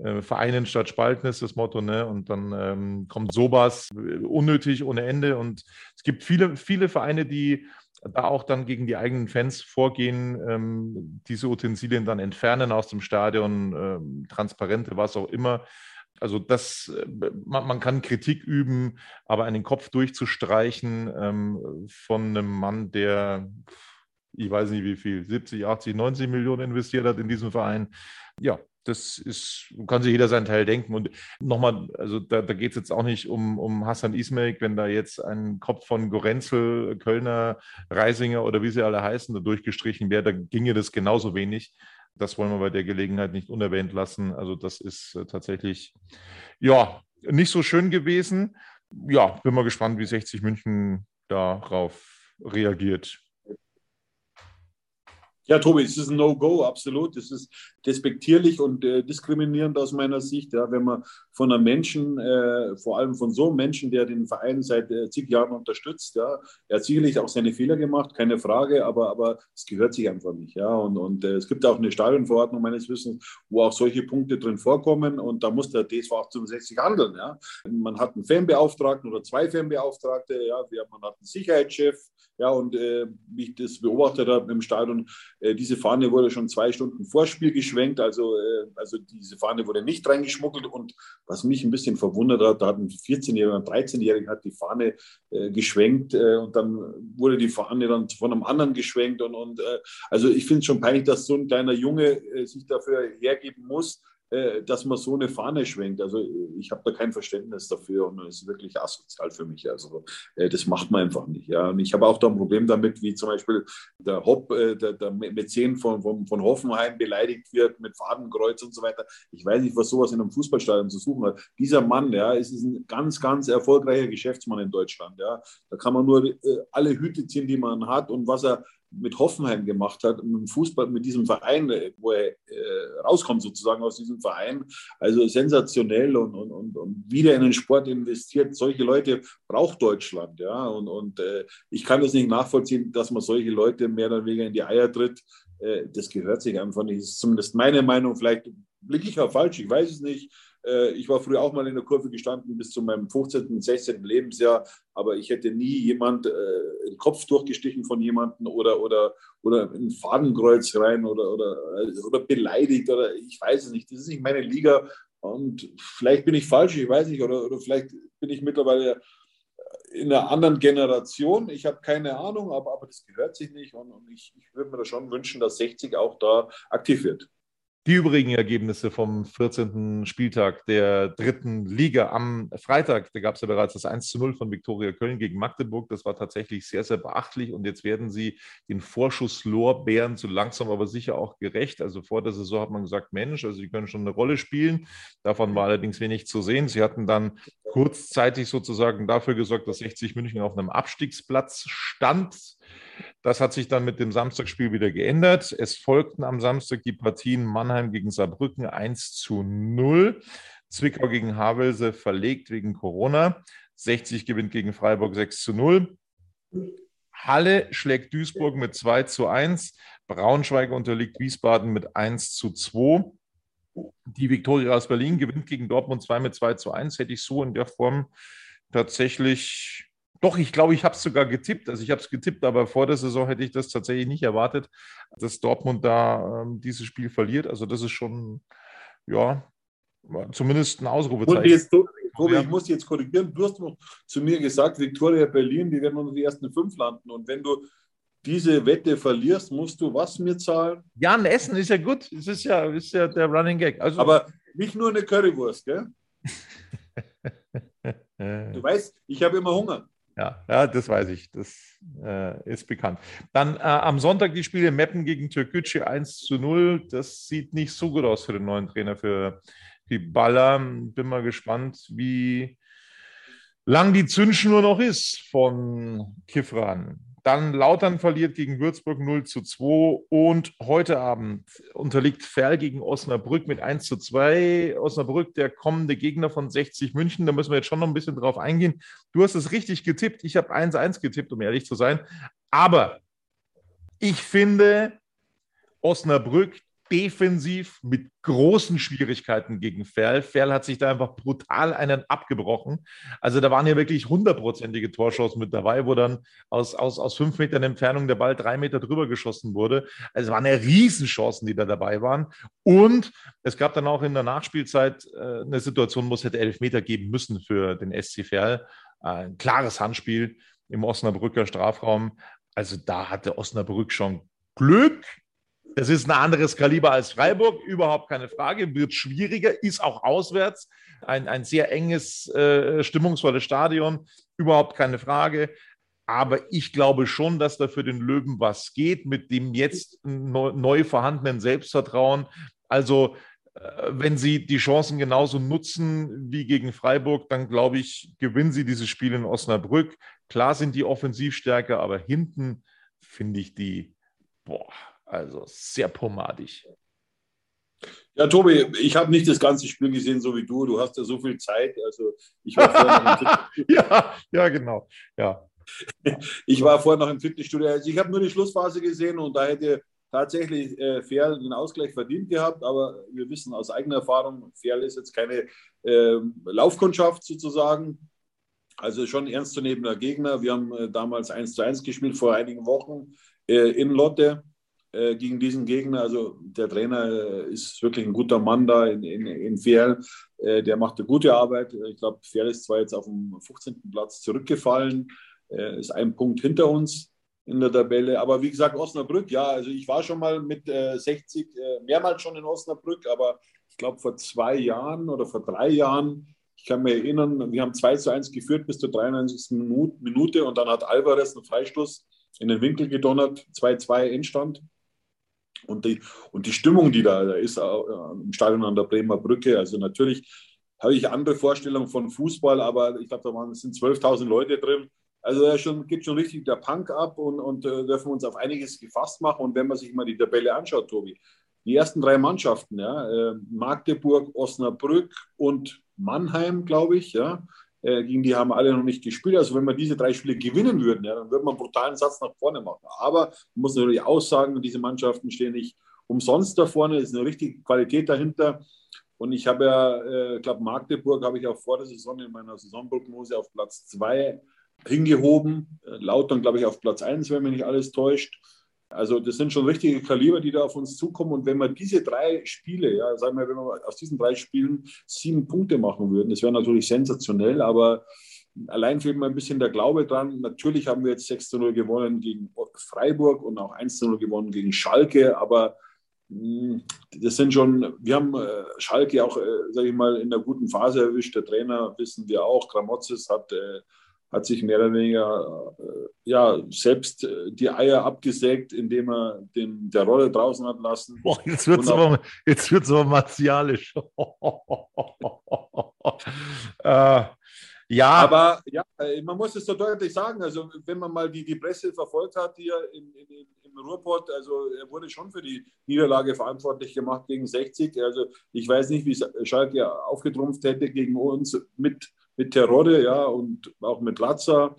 äh, Vereinen statt Spalten ist das Motto, ne? Und dann ähm, kommt sowas äh, unnötig ohne Ende. Und es gibt viele, viele Vereine, die da auch dann gegen die eigenen Fans vorgehen, ähm, diese Utensilien dann entfernen aus dem Stadion, ähm, Transparente, was auch immer. Also das, äh, man, man, kann Kritik üben, aber einen Kopf durchzustreichen ähm, von einem Mann, der, ich weiß nicht wie viel, 70, 80, 90 Millionen investiert hat in diesen Verein, ja, das ist, kann sich jeder seinen Teil denken. Und nochmal, also da, da geht es jetzt auch nicht um, um Hassan Ismail, wenn da jetzt ein Kopf von Gorenzel, Kölner, Reisinger oder wie sie alle heißen, da durchgestrichen wäre, da ginge das genauso wenig. Das wollen wir bei der Gelegenheit nicht unerwähnt lassen. Also das ist äh, tatsächlich, ja, nicht so schön gewesen. Ja, bin mal gespannt, wie 60 München darauf reagiert. Ja, Tobi, es ist ein No-Go, absolut. Es ist despektierlich und äh, diskriminierend aus meiner Sicht, ja, wenn man von einem Menschen, äh, vor allem von so einem Menschen, der den Verein seit äh, zig Jahren unterstützt, ja, er hat sicherlich auch seine Fehler gemacht, keine Frage, aber, aber es gehört sich einfach nicht, ja. Und, und äh, es gibt auch eine Stadionverordnung meines Wissens, wo auch solche Punkte drin vorkommen und da muss der DSV 1860 handeln, ja. Man hat einen Fanbeauftragten oder zwei Fanbeauftragte, ja, man hat einen Sicherheitschef, ja, und äh, wie ich das beobachtet habe im Stadion, diese Fahne wurde schon zwei Stunden vor Spiel geschwenkt, also, äh, also diese Fahne wurde nicht reingeschmuggelt. Und was mich ein bisschen verwundert hat, da hat ein 14-Jähriger, ein 13-Jähriger hat die Fahne äh, geschwenkt äh, und dann wurde die Fahne dann von einem anderen geschwenkt. Und, und äh, also ich finde es schon peinlich, dass so ein kleiner Junge sich dafür hergeben muss, äh, dass man so eine Fahne schwenkt. Also ich habe da kein Verständnis dafür und es ist wirklich asozial für mich. Also äh, das macht man einfach nicht. Ja. Und ich habe auch da ein Problem damit, wie zum Beispiel der Hopp, äh, der, der Mäzen von, von, von Hoffenheim beleidigt wird mit Fadenkreuz und so weiter. Ich weiß nicht, was sowas in einem Fußballstadion zu suchen hat. Dieser Mann, ja, ist ein ganz, ganz erfolgreicher Geschäftsmann in Deutschland. Ja. Da kann man nur alle Hüte ziehen, die man hat und was er mit Hoffenheim gemacht hat, mit dem Fußball, mit diesem Verein, wo er äh, rauskommt sozusagen aus diesem Verein. Also sensationell und, und, und, und, wieder in den Sport investiert. Solche Leute braucht Deutschland. Ja? Und, und äh, ich kann das nicht nachvollziehen, dass man solche Leute mehr oder weniger in die Eier tritt. Äh, das gehört sich einfach nicht. Das ist zumindest meine Meinung. Vielleicht blicke ich auch falsch, ich weiß es nicht. Äh, ich war früher auch mal in der Kurve gestanden bis zu meinem 15., 16. Lebensjahr, aber ich hätte nie jemand äh, den Kopf durchgestichen von jemandem oder, oder, oder ein Fadenkreuz rein oder, oder, oder beleidigt oder ich weiß es nicht. Das ist nicht meine Liga und vielleicht bin ich falsch, ich weiß nicht, oder, oder vielleicht bin ich mittlerweile in einer anderen Generation. Ich habe keine Ahnung, aber, aber das gehört sich nicht und, und ich, ich würde mir da schon wünschen, dass 60 auch da aktiv wird. Die übrigen Ergebnisse vom 14. Spieltag der dritten Liga am Freitag, da gab es ja bereits das 1 zu 0 von Viktoria Köln gegen Magdeburg. Das war tatsächlich sehr, sehr beachtlich. Und jetzt werden sie den Vorschusslorbeeren so langsam aber sicher auch gerecht. Also vor der Saison hat man gesagt, Mensch, also sie können schon eine Rolle spielen. Davon war allerdings wenig zu sehen. Sie hatten dann kurzzeitig sozusagen dafür gesorgt, dass 60 München auf einem Abstiegsplatz stand. Das hat sich dann mit dem Samstagspiel wieder geändert. Es folgten am Samstag die Partien Mannheim gegen Saarbrücken 1 zu 0. Zwickau gegen Havelse verlegt wegen Corona. 60 gewinnt gegen Freiburg 6 zu 0. Halle schlägt Duisburg mit 2 zu 1. Braunschweig unterliegt Wiesbaden mit 1 zu 2. Die Viktoria aus Berlin gewinnt gegen Dortmund 2 mit 2 zu 1. Hätte ich so in der Form tatsächlich Doch, ich glaube, ich habe es sogar getippt. Also ich habe es getippt, aber vor der Saison hätte ich das tatsächlich nicht erwartet, dass Dortmund da ähm, dieses Spiel verliert. Also das ist schon, ja, zumindest ein Ausrufezeichen. Jetzt, Tobi, ich muss jetzt korrigieren. Du hast zu mir gesagt, Viktoria Berlin, die werden unter die ersten fünf landen. Und wenn du diese Wette verlierst, musst du was mir zahlen? Ja, ein Essen ist ja gut. Es ist ja, ist ja der Running Gag. Also, Aber nicht nur eine Currywurst, gell? du weißt, ich habe immer Hunger. Ja, ja, das weiß ich. Das äh, ist bekannt. Dann äh, am Sonntag die Spiele Meppen gegen Türkgücü 1 zu 0. Das sieht nicht so gut aus für den neuen Trainer, für die Baller. Bin mal gespannt, wie lang die Zündschnur noch ist von Kifran. Dann Lautern verliert gegen Würzburg 0 zu 2 und heute Abend unterliegt Ferl gegen Osnabrück mit 1 zu 2. Osnabrück, der kommende Gegner von 60 München, da müssen wir jetzt schon noch ein bisschen drauf eingehen. Du hast es richtig getippt, ich habe 1-1 getippt, um ehrlich zu sein. Aber ich finde, Osnabrück defensiv mit großen Schwierigkeiten gegen Ferl. Ferl hat sich da einfach brutal einen abgebrochen. Also da waren ja wirklich hundertprozentige Torschancen mit dabei, wo dann aus, aus, aus fünf Metern Entfernung der Ball drei Meter drüber geschossen wurde. Also es waren ja Riesenchancen, die da dabei waren. Und es gab dann auch in der Nachspielzeit äh, eine Situation, wo es hätte elf Meter geben müssen für den SC Ferl. Ein klares Handspiel im Osnabrücker Strafraum. Also da hatte Osnabrück schon Glück es ist ein anderes Kaliber als Freiburg, überhaupt keine Frage, wird schwieriger, ist auch auswärts. Ein, ein sehr enges, äh, stimmungsvolles Stadion, überhaupt keine Frage. Aber ich glaube schon, dass da für den Löwen was geht mit dem jetzt neu, neu vorhandenen Selbstvertrauen. Also, äh, wenn sie die Chancen genauso nutzen wie gegen Freiburg, dann glaube ich, gewinnen sie dieses Spiel in Osnabrück. Klar sind die offensiv stärker, aber hinten finde ich die, boah, also sehr pomadig. Ja, Tobi, ich habe nicht das ganze Spiel gesehen, so wie du. Du hast ja so viel Zeit. Also ich war vorher noch im ja, ja, genau. Ja. Ich war vorher noch im Fitnessstudio. Also ich habe nur die Schlussphase gesehen und da hätte tatsächlich äh, Ferl den Ausgleich verdient gehabt. Aber wir wissen aus eigener Erfahrung, Ferl ist jetzt keine äh, Laufkundschaft sozusagen. Also schon ernstzunehmender Gegner. Wir haben äh, damals 1 zu 1 gespielt vor einigen Wochen äh, in Lotte. Äh, gegen diesen Gegner. Also der Trainer äh, ist wirklich ein guter Mann da in, in, in Ferl. Äh, der macht eine gute Arbeit. Ich glaube, Ferl ist zwar jetzt auf dem 15. Platz zurückgefallen, ist ein Punkt hinter uns in der Tabelle. Aber wie gesagt, Osnabrück, ja, also ich war schon mal mit 60 mehrmals schon in Osnabrück, aber ich glaube vor zwei Jahren oder vor drei Jahren ich kann mich erinnern, wir haben 2 zu 1 geführt bis zur 93. Minute und dann hat Alvarez einen Freistoß in den Winkel gedonnert, 2-2 Endstand. Und die, und die Stimmung, die da, ist äh, im Stadion an der Bremer Brücke, also natürlich habe ich andere Vorstellungen von Fußball, aber ich glaube, da waren, sind 12.000 Leute drin. Also da schon, geht schon richtig der Punk ab und, und äh, dürfen uns auf einiges gefasst machen. Und wenn man sich mal die Tabelle anschaut, Tobi, die ersten drei Mannschaften, ja, äh, Magdeburg, Osnabrück und Mannheim, glaube ich, ja, äh, gegen die haben alle noch nicht gespielt. Also wenn wir diese drei Spiele gewinnen würden, ja, dann würde man einen brutalen Satz nach vorne machen. Aber man muss natürlich auch sagen, diese Mannschaften stehen nicht umsonst da vorne. Es ist eine richtige Qualität dahinter. Und ich habe ja, ich äh, glaube, Magdeburg habe ich auch vor der Saison in meiner Saisonprognose auf Platz zwei hingehoben. Äh, Lautern, glaube ich, auf Platz eins, wenn mich nicht alles täuscht. Also das sind schon richtige Kaliber, die da auf uns zukommen. Und wenn wir diese drei Spiele, ja, sagen wir, wenn wir aus diesen drei Spielen sieben Punkte machen würden, das wäre natürlich sensationell, aber allein fehlt mir ein bisschen der Glaube dran. Natürlich haben wir jetzt 6 zu 0 gewonnen gegen Freiburg und auch 1 zu 0 gewonnen gegen Schalke, aber hm, das sind schon, wir haben äh, Schalke auch, äh, sage ich mal, in einer guten Phase erwischt. Der Trainer wissen wir auch, Gramozis hat äh, hat sich mehr oder weniger äh, ja, selbst äh, die Eier abgesägt, indem er den, der Rolle draußen hat lassen. Boah, jetzt wird es aber, aber martialisch. äh, ja. Aber ja, äh, man muss es so deutlich sagen, also wenn man mal die, die Presse verfolgt hat hier in, in, im Ruhrpott, also er wurde schon für die Niederlage verantwortlich gemacht gegen 60. Also ich weiß nicht, wie Schalke aufgetrumpft hätte gegen uns mit mit Terodde, ja, und auch mit Latza.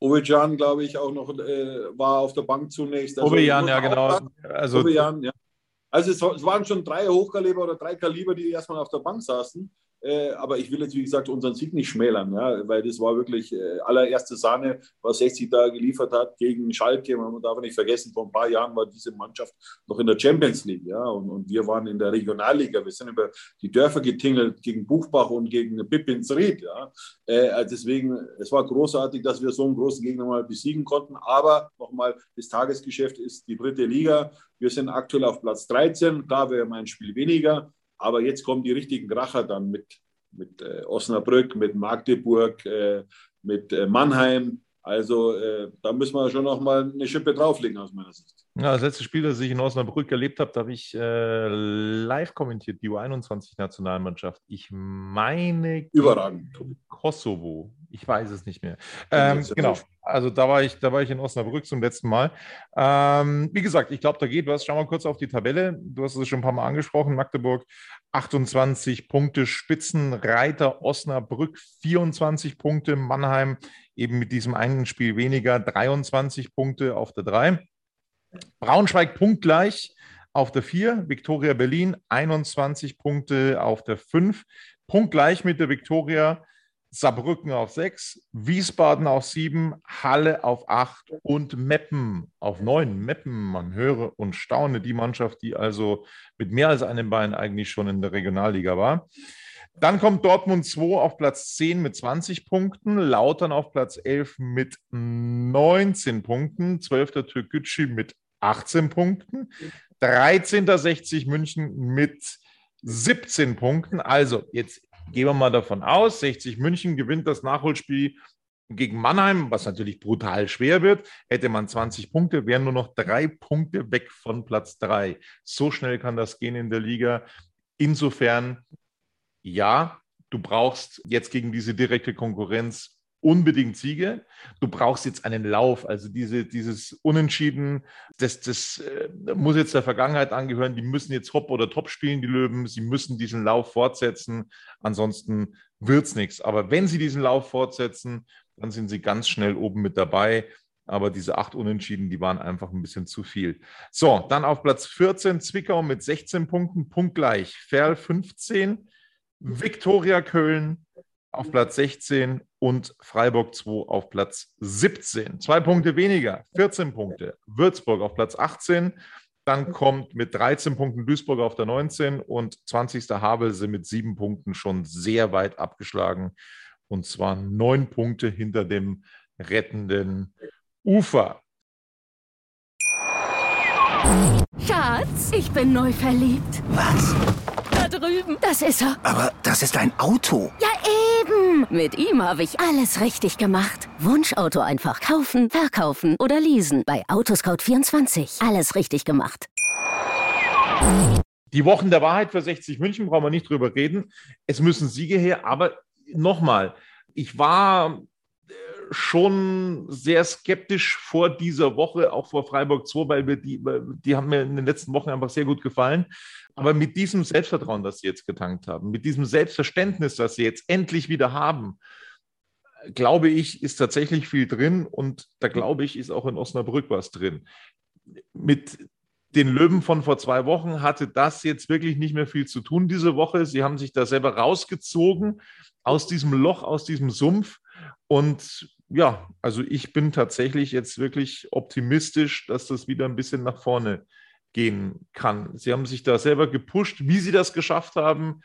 Ovejan, glaube ich, auch noch äh, war auf der Bank zunächst. Also, Ovejan, ja, genau. Also, Ovejan, ja. Also es, es, waren schon drei Hochkaliber oder drei Kaliber, die erstmal auf der Bank saßen. Äh, aber ich will jetzt, wie gesagt, unseren Sieg nicht schmälern, ja, weil das war wirklich äh, allererste Sahne, was 60 da geliefert hat gegen Schalke. Man darf nicht vergessen, vor ein paar Jahren war diese Mannschaft noch in der Champions League. Ja, und, und wir waren in der Regionalliga. Wir sind über die Dörfer getingelt gegen Buchbach und gegen Pippins-Ried. Ja. Äh, also deswegen, es war großartig, dass wir so einen großen Gegner mal besiegen konnten. Aber nochmal, das Tagesgeschäft ist die dritte Liga. Wir sind aktuell auf Platz 13. Da wäre mein Spiel weniger. Aber jetzt kommen die richtigen Kracher dann mit, mit äh, Osnabrück, mit Magdeburg, äh, mit äh, Mannheim. Also äh, da müssen wir schon noch mal eine Schippe drauflegen aus meiner Sicht. Ja, das letzte Spiel, das ich in Osnabrück erlebt habe, da habe ich äh, live kommentiert, die U21-Nationalmannschaft. Ich meine Überragend. Kosovo. Ich weiß es nicht mehr. Ähm, genau. Also da war ich, da war ich in Osnabrück zum letzten Mal. Ähm, wie gesagt, ich glaube, da geht was. Schau mal kurz auf die Tabelle. Du hast es schon ein paar Mal angesprochen. Magdeburg 28 Punkte, Spitzenreiter Osnabrück 24 Punkte, Mannheim eben mit diesem einen Spiel weniger 23 Punkte auf der 3. Braunschweig punktgleich auf der 4, Viktoria Berlin 21 Punkte auf der 5, punktgleich mit der Viktoria Saarbrücken auf 6, Wiesbaden auf 7, Halle auf 8 und Meppen auf 9. Meppen, man höre und staune, die Mannschaft, die also mit mehr als einem Bein eigentlich schon in der Regionalliga war. Dann kommt Dortmund 2 auf Platz 10 mit 20 Punkten, Lautern auf Platz 11 mit 19 Punkten, 12. Türkgücü mit 18 Punkten, 13. 60 München mit 17 Punkten. Also jetzt gehen wir mal davon aus, 60 München gewinnt das Nachholspiel gegen Mannheim, was natürlich brutal schwer wird. Hätte man 20 Punkte, wären nur noch drei Punkte weg von Platz 3. So schnell kann das gehen in der Liga. Insofern, ja, du brauchst jetzt gegen diese direkte Konkurrenz unbedingt Siege. Du brauchst jetzt einen Lauf. Also diese, dieses Unentschieden, das, das äh, muss jetzt der Vergangenheit angehören. Die müssen jetzt Hop oder Top spielen, die Löwen. Sie müssen diesen Lauf fortsetzen. Ansonsten wird es nichts. Aber wenn sie diesen Lauf fortsetzen, dann sind sie ganz schnell oben mit dabei. Aber diese acht Unentschieden, die waren einfach ein bisschen zu viel. So, dann auf Platz 14 Zwickau mit 16 Punkten, punktgleich. Ferl 15, Viktoria Köln auf Platz 16 und Freiburg 2 auf Platz 17. Zwei Punkte weniger, 14 Punkte. Würzburg auf Platz 18. Dann kommt mit 13 Punkten Duisburg auf der 19 und 20. Havelse mit sieben Punkten schon sehr weit abgeschlagen. Und zwar neun Punkte hinter dem rettenden Ufer. Schatz, ich bin neu verliebt. Was? Das ist er. Aber das ist ein Auto. Ja, eben. Mit ihm habe ich alles richtig gemacht. Wunschauto einfach kaufen, verkaufen oder leasen. Bei Autoscout24. Alles richtig gemacht. Die Wochen der Wahrheit für 60 München brauchen wir nicht drüber reden. Es müssen Siege her, aber nochmal, ich war schon sehr skeptisch vor dieser Woche, auch vor Freiburg 2, weil wir die, die haben mir in den letzten Wochen einfach sehr gut gefallen. Aber mit diesem Selbstvertrauen, das sie jetzt getankt haben, mit diesem Selbstverständnis, das sie jetzt endlich wieder haben, glaube ich, ist tatsächlich viel drin und da glaube ich, ist auch in Osnabrück was drin. Mit den Löwen von vor zwei Wochen hatte das jetzt wirklich nicht mehr viel zu tun diese Woche. Sie haben sich da selber rausgezogen aus diesem Loch, aus diesem Sumpf. Und ja, also ich bin tatsächlich jetzt wirklich optimistisch, dass das wieder ein bisschen nach vorne gehen kann. Sie haben sich da selber gepusht, wie sie das geschafft haben,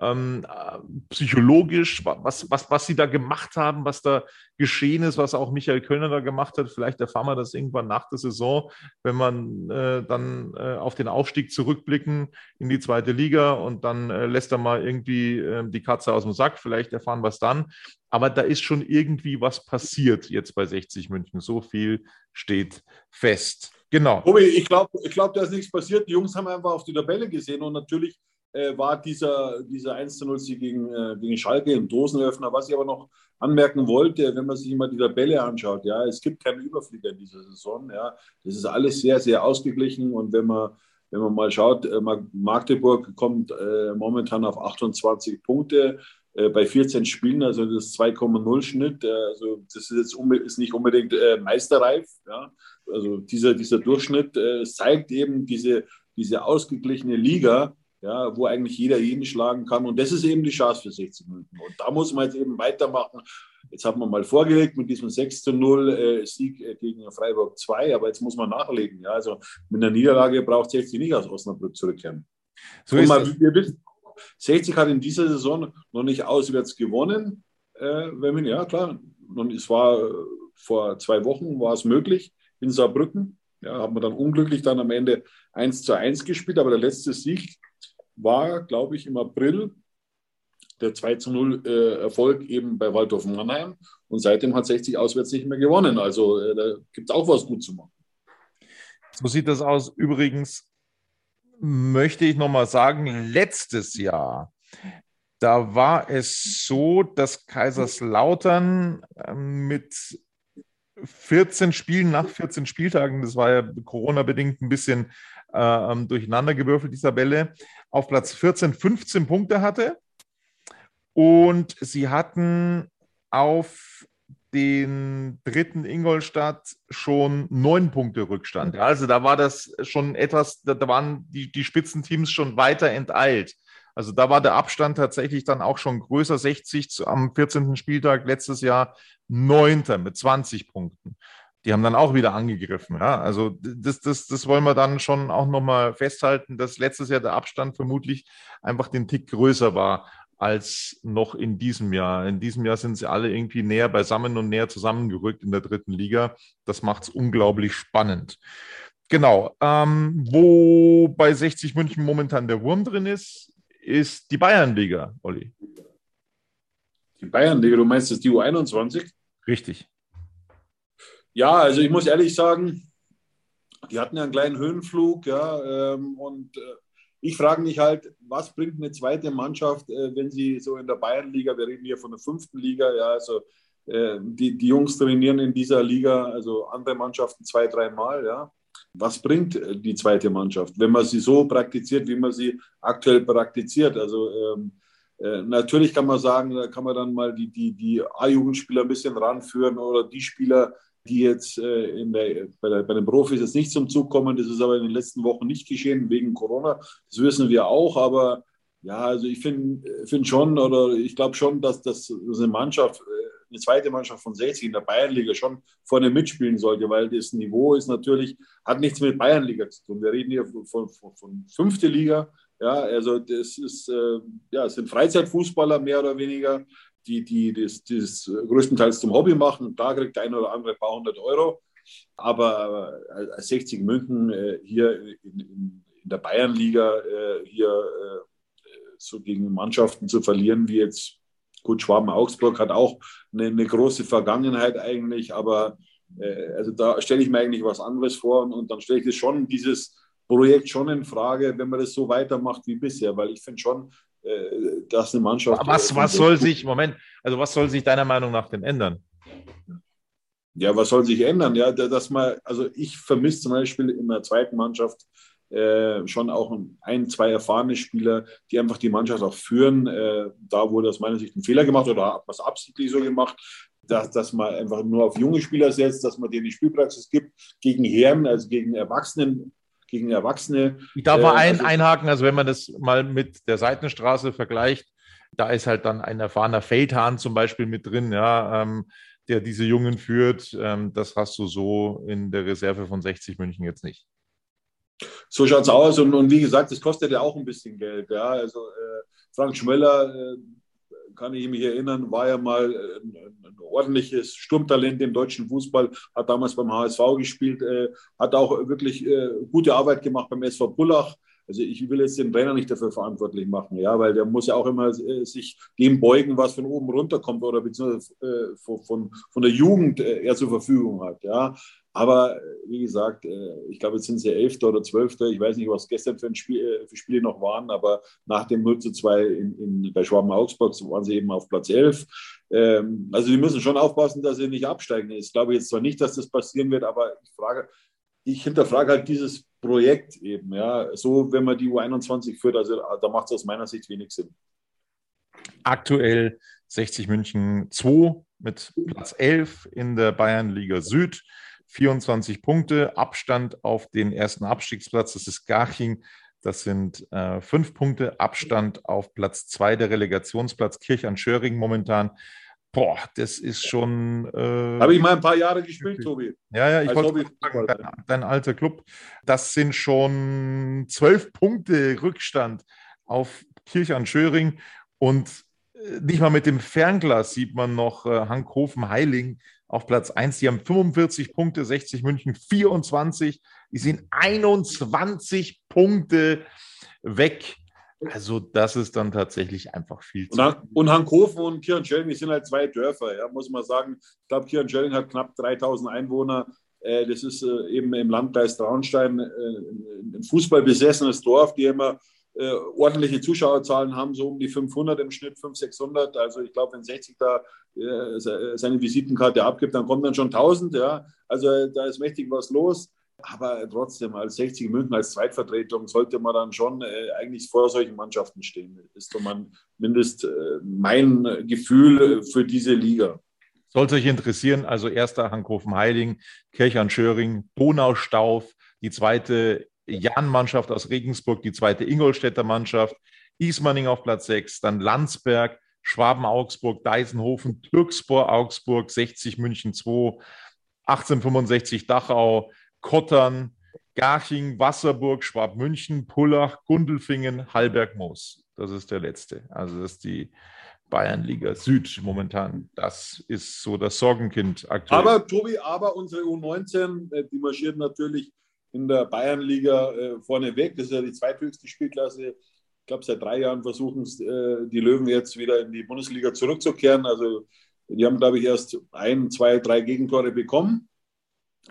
ähm, äh, psychologisch, was, was, was sie da gemacht haben, was da geschehen ist, was auch Michael Kölner da gemacht hat. Vielleicht erfahren wir das irgendwann nach der Saison, wenn man äh, dann äh, auf den Aufstieg zurückblicken in die zweite Liga und dann äh, lässt er mal irgendwie ähm, die Katze aus dem Sack. Vielleicht erfahren wir es dann. Aber da ist schon irgendwie was passiert jetzt bei 60 München. So viel steht fest. Genau. Tobi, ich glaube, ich glaub, da ist nichts passiert. Die Jungs haben einfach auf die Tabelle gesehen und natürlich äh, war dieser, dieser 1-0-Sieg gegen, äh, gegen Schalke im Dosenöffner. Was ich aber noch anmerken wollte, wenn man sich mal die Tabelle anschaut, ja, es gibt keine Überflieger in dieser Saison. Ja. Das ist alles sehr, sehr ausgeglichen und wenn man, wenn man mal schaut, äh, Magdeburg kommt äh, momentan auf 28 Punkte äh, bei 14 Spielen, also das 2,0 Schnitt. Äh, also das ist jetzt ist nicht unbedingt meisterreif. Ja also dieser, dieser Durchschnitt zeigt eben diese, diese ausgeglichene Liga. Ja, wo eigentlich jeder jeden schlagen kann. Und das ist eben die Chance für 60 München. Und da muss man jetzt eben weitermachen. Jetzt hat man mal vorgelegt mit diesem 6 zu 0 äh, Sieg äh, gegen Freiburg 2, aber jetzt muss man nachlegen. Ja? Also mit einer Niederlage braucht 60 nicht aus Osnabrück zurückkehren. So ist mal, wir wissen, 60 hat in dieser Saison noch nicht auswärts gewonnen. Äh, wenn man, ja, klar, und es war äh, vor zwei Wochen war es möglich in Saarbrücken. Ja, haben wir dann unglücklich dann am Ende 1 zu 1 gespielt, aber der letzte Sieg war, glaube ich, im April der 2 zu 0 äh, Erfolg eben bei Waldorf Mannheim. Und seitdem hat 60 auswärts nicht mehr gewonnen. Also äh, da gibt es auch was gut zu machen. So sieht das aus. Übrigens möchte ich nochmal sagen, letztes Jahr, da war es so, dass Kaiserslautern ähm, mit 14 Spielen nach 14 Spieltagen, das war ja Corona-bedingt ein bisschen äh, ähm, durcheinandergewürfelt, die Tabelle, auf Platz 14 15 Punkte hatte. Und sie hatten auf den dritten Ingolstadt schon neun Punkte Rückstand. Also da war das schon etwas, da waren die, die Spitzenteams schon weiter enteilt. Also da war der Abstand tatsächlich dann auch schon größer, 60 am 14. Spieltag letztes Jahr neunter mit 20 Punkten. Die haben dann auch wieder angegriffen. Ja? Also das, das, das wollen wir dann schon auch nochmal festhalten, dass letztes Jahr der Abstand vermutlich einfach den Tick größer war als noch in diesem Jahr. In diesem Jahr sind sie alle irgendwie näher beisammen und näher zusammengerückt in der dritten Liga. Das macht es unglaublich spannend. Genau. Ähm, wo bei 60 München momentan der Wurm drin ist, ist die Bayernliga, Olli. Die Bayernliga, du meinst das die U21? Richtig. Ja, also ich muss ehrlich sagen, die hatten ja einen kleinen Höhenflug, ja, ähm, und äh, ich frage mich halt, was bringt eine zweite Mannschaft, äh, wenn sie so in der Bayernliga, wir reden hier von der fünften Liga, ja, also äh, die, die Jungs trainieren in dieser Liga, also andere Mannschaften zwei, dreimal, ja. Was bringt äh, die zweite Mannschaft, wenn man sie so praktiziert, wie man sie aktuell praktiziert? Also ähm, äh, natürlich kann man sagen, da kann man dann mal die, die, die A-Jugendspieler ein bisschen ranführen oder die Spieler, die jetzt äh, der, bei, der, bei, den Profis jetzt nicht zum Zug kommen. Das ist aber in den letzten Wochen nicht geschehen wegen Corona. Das wissen wir auch. Aber ja, also ich finde find schon oder ich glaube schon, dass, dass, eine Mannschaft, äh, eine zweite Mannschaft von 60 in der Bayernliga schon vorne mitspielen sollte, weil das Niveau ist natürlich, hat nichts mit Bayernliga zu tun. Wir reden hier von, von, von fünfte Liga. Ja, also das ist, äh, ja, es sind Freizeitfußballer mehr oder weniger die, die das, das größtenteils zum Hobby machen. Da kriegt der eine oder andere ein paar hundert Euro. Aber äh, 60 München äh, hier in, in, in, der Bayernliga äh, hier äh, so gegen Mannschaften zu verlieren, wie jetzt gut Schwaben-Augsburg hat auch eine, eine, große Vergangenheit eigentlich, aber äh, also da stelle ich mir eigentlich was anderes vor und, und dann stelle ich das schon dieses Projekt schon in Frage, wenn man das so weitermacht wie bisher, weil ich finde schon, äh, dass eine Mannschaft. Was, was soll sich, Moment, also was soll sich deiner Meinung nach denn ändern? Ja, was soll sich ändern? Ja, dass man, also ich vermisse zum Beispiel in der zweiten Mannschaft äh, schon auch ein, zwei erfahrene Spieler, die einfach die Mannschaft auch führen. Äh, da wurde aus meiner Sicht ein Fehler gemacht oder hat man es absichtlich so gemacht, dass, dass man einfach nur auf junge Spieler setzt, dass man denen die Spielpraxis gibt gegen Herren, also gegen Erwachsenen gegen Erwachsene. Ich darf mal ein, also, einhaken, also wenn man das mal mit der Seitenstraße vergleicht, da ist halt dann ein erfahrener Feldhahn zum Beispiel mit drin, ja, ähm, der diese Jungen führt. Ähm, das hast du so in der Reserve von 60 München jetzt nicht. So schaut es aus und, und, wie gesagt, das kostet ja auch ein bisschen Geld. Ja. Also äh, Frank Schmeller, äh, kann ich mich erinnern, war ja mal ein, ein ordentliches Sturmtalent im deutschen Fußball, hat damals beim HSV gespielt, äh, hat auch wirklich äh, gute Arbeit gemacht beim SV Pullach. Also ich will jetzt den Trainer nicht dafür verantwortlich machen, ja, weil der muss ja auch immer äh, sich dem beugen, was von oben runterkommt oder beziehungsweise äh, von, von, von der Jugend äh, er zur Verfügung hat, ja. Aber wie gesagt, ich glaube, jetzt sind sie Elfter oder Zwölfter. Ich weiß nicht, was gestern für, Spiel, für Spiele noch waren, aber nach dem 0 zu 2 in, in, bei Schwaben Augsburg waren sie eben auf Platz 11. Ähm, also die müssen schon aufpassen, dass sie nicht absteigen. Ich glaube jetzt zwar nicht, dass das passieren wird, aber ich frage, ich hinterfrage halt dieses Projekt eben. Ja, so wenn man die U21 führt, also da macht es aus meiner Sicht wenig Sinn. Aktuell 60 München 2 mit Platz 11 in der Bayernliga Süd. 24 Punkte, Abstand auf den ersten Abstiegsplatz, das ist Garching Das sind äh, fünf Punkte Abstand auf Platz zwei der Relegationsplatz Kirch-an-Schöring momentan. Boah, das ist schon. Äh, Habe ich mal ein paar Jahre gespielt, Tobi. Ja, ja, ich wollte sagen, dein, dein alter Club. Das sind schon zwölf Punkte Rückstand auf Kirch-an-Schöring und äh, nicht mal mit dem Fernglas sieht man noch äh, Hankhofen-Heiling auf Platz 1. Die haben 45 Punkte, 60 München 24. Die sind 21 Punkte weg. Also das ist dann tatsächlich einfach viel zu viel. Und Hankhofen und Kirchenschelling sind halt zwei Dörfer, ja, muss man sagen. Ich glaube, Kirchenschelling hat knapp 3000 Einwohner. Äh, das ist äh, eben im Landkreis Traunstein äh, ein fußballbesessenes Dorf, die immer ordentliche Zuschauerzahlen haben, so um die 500 im Schnitt, 500, 600. Also ich glaube, wenn 60 da seine Visitenkarte abgibt, dann kommen dann schon 1000. Ja. Also da ist mächtig was los. Aber trotzdem, als 60 München, als Zweitvertretung, sollte man dann schon äh, eigentlich vor solchen Mannschaften stehen. Ist doch mal mindest äh, mein Gefühl für diese Liga. Sollte euch interessieren, also erster Hankhofen-Heiling, Kirchern-Schöring, Donaustauf, die zweite Jan-Mannschaft aus Regensburg, die zweite Ingolstädter Mannschaft, Ismaning auf Platz 6, dann Landsberg, Schwaben-Augsburg, Deisenhofen, Türkspor Augsburg, 60 München 2, 1865 Dachau, Kottern, Garching, Wasserburg, Schwabmünchen, Pullach, Gundelfingen, Hallberg-Moos. Das ist der letzte. Also das ist die Bayernliga Süd momentan. Das ist so das Sorgenkind aktuell. Aber Tobi, aber unsere U19, äh, die marschiert natürlich in der Bayernliga äh, vorne weg. Das ist ja die zweithöchste Spielklasse. Ich glaube, seit drei Jahren versuchen äh, die Löwen jetzt wieder in die Bundesliga zurückzukehren. Also die haben, glaube ich, erst ein, zwei, drei Gegentore bekommen.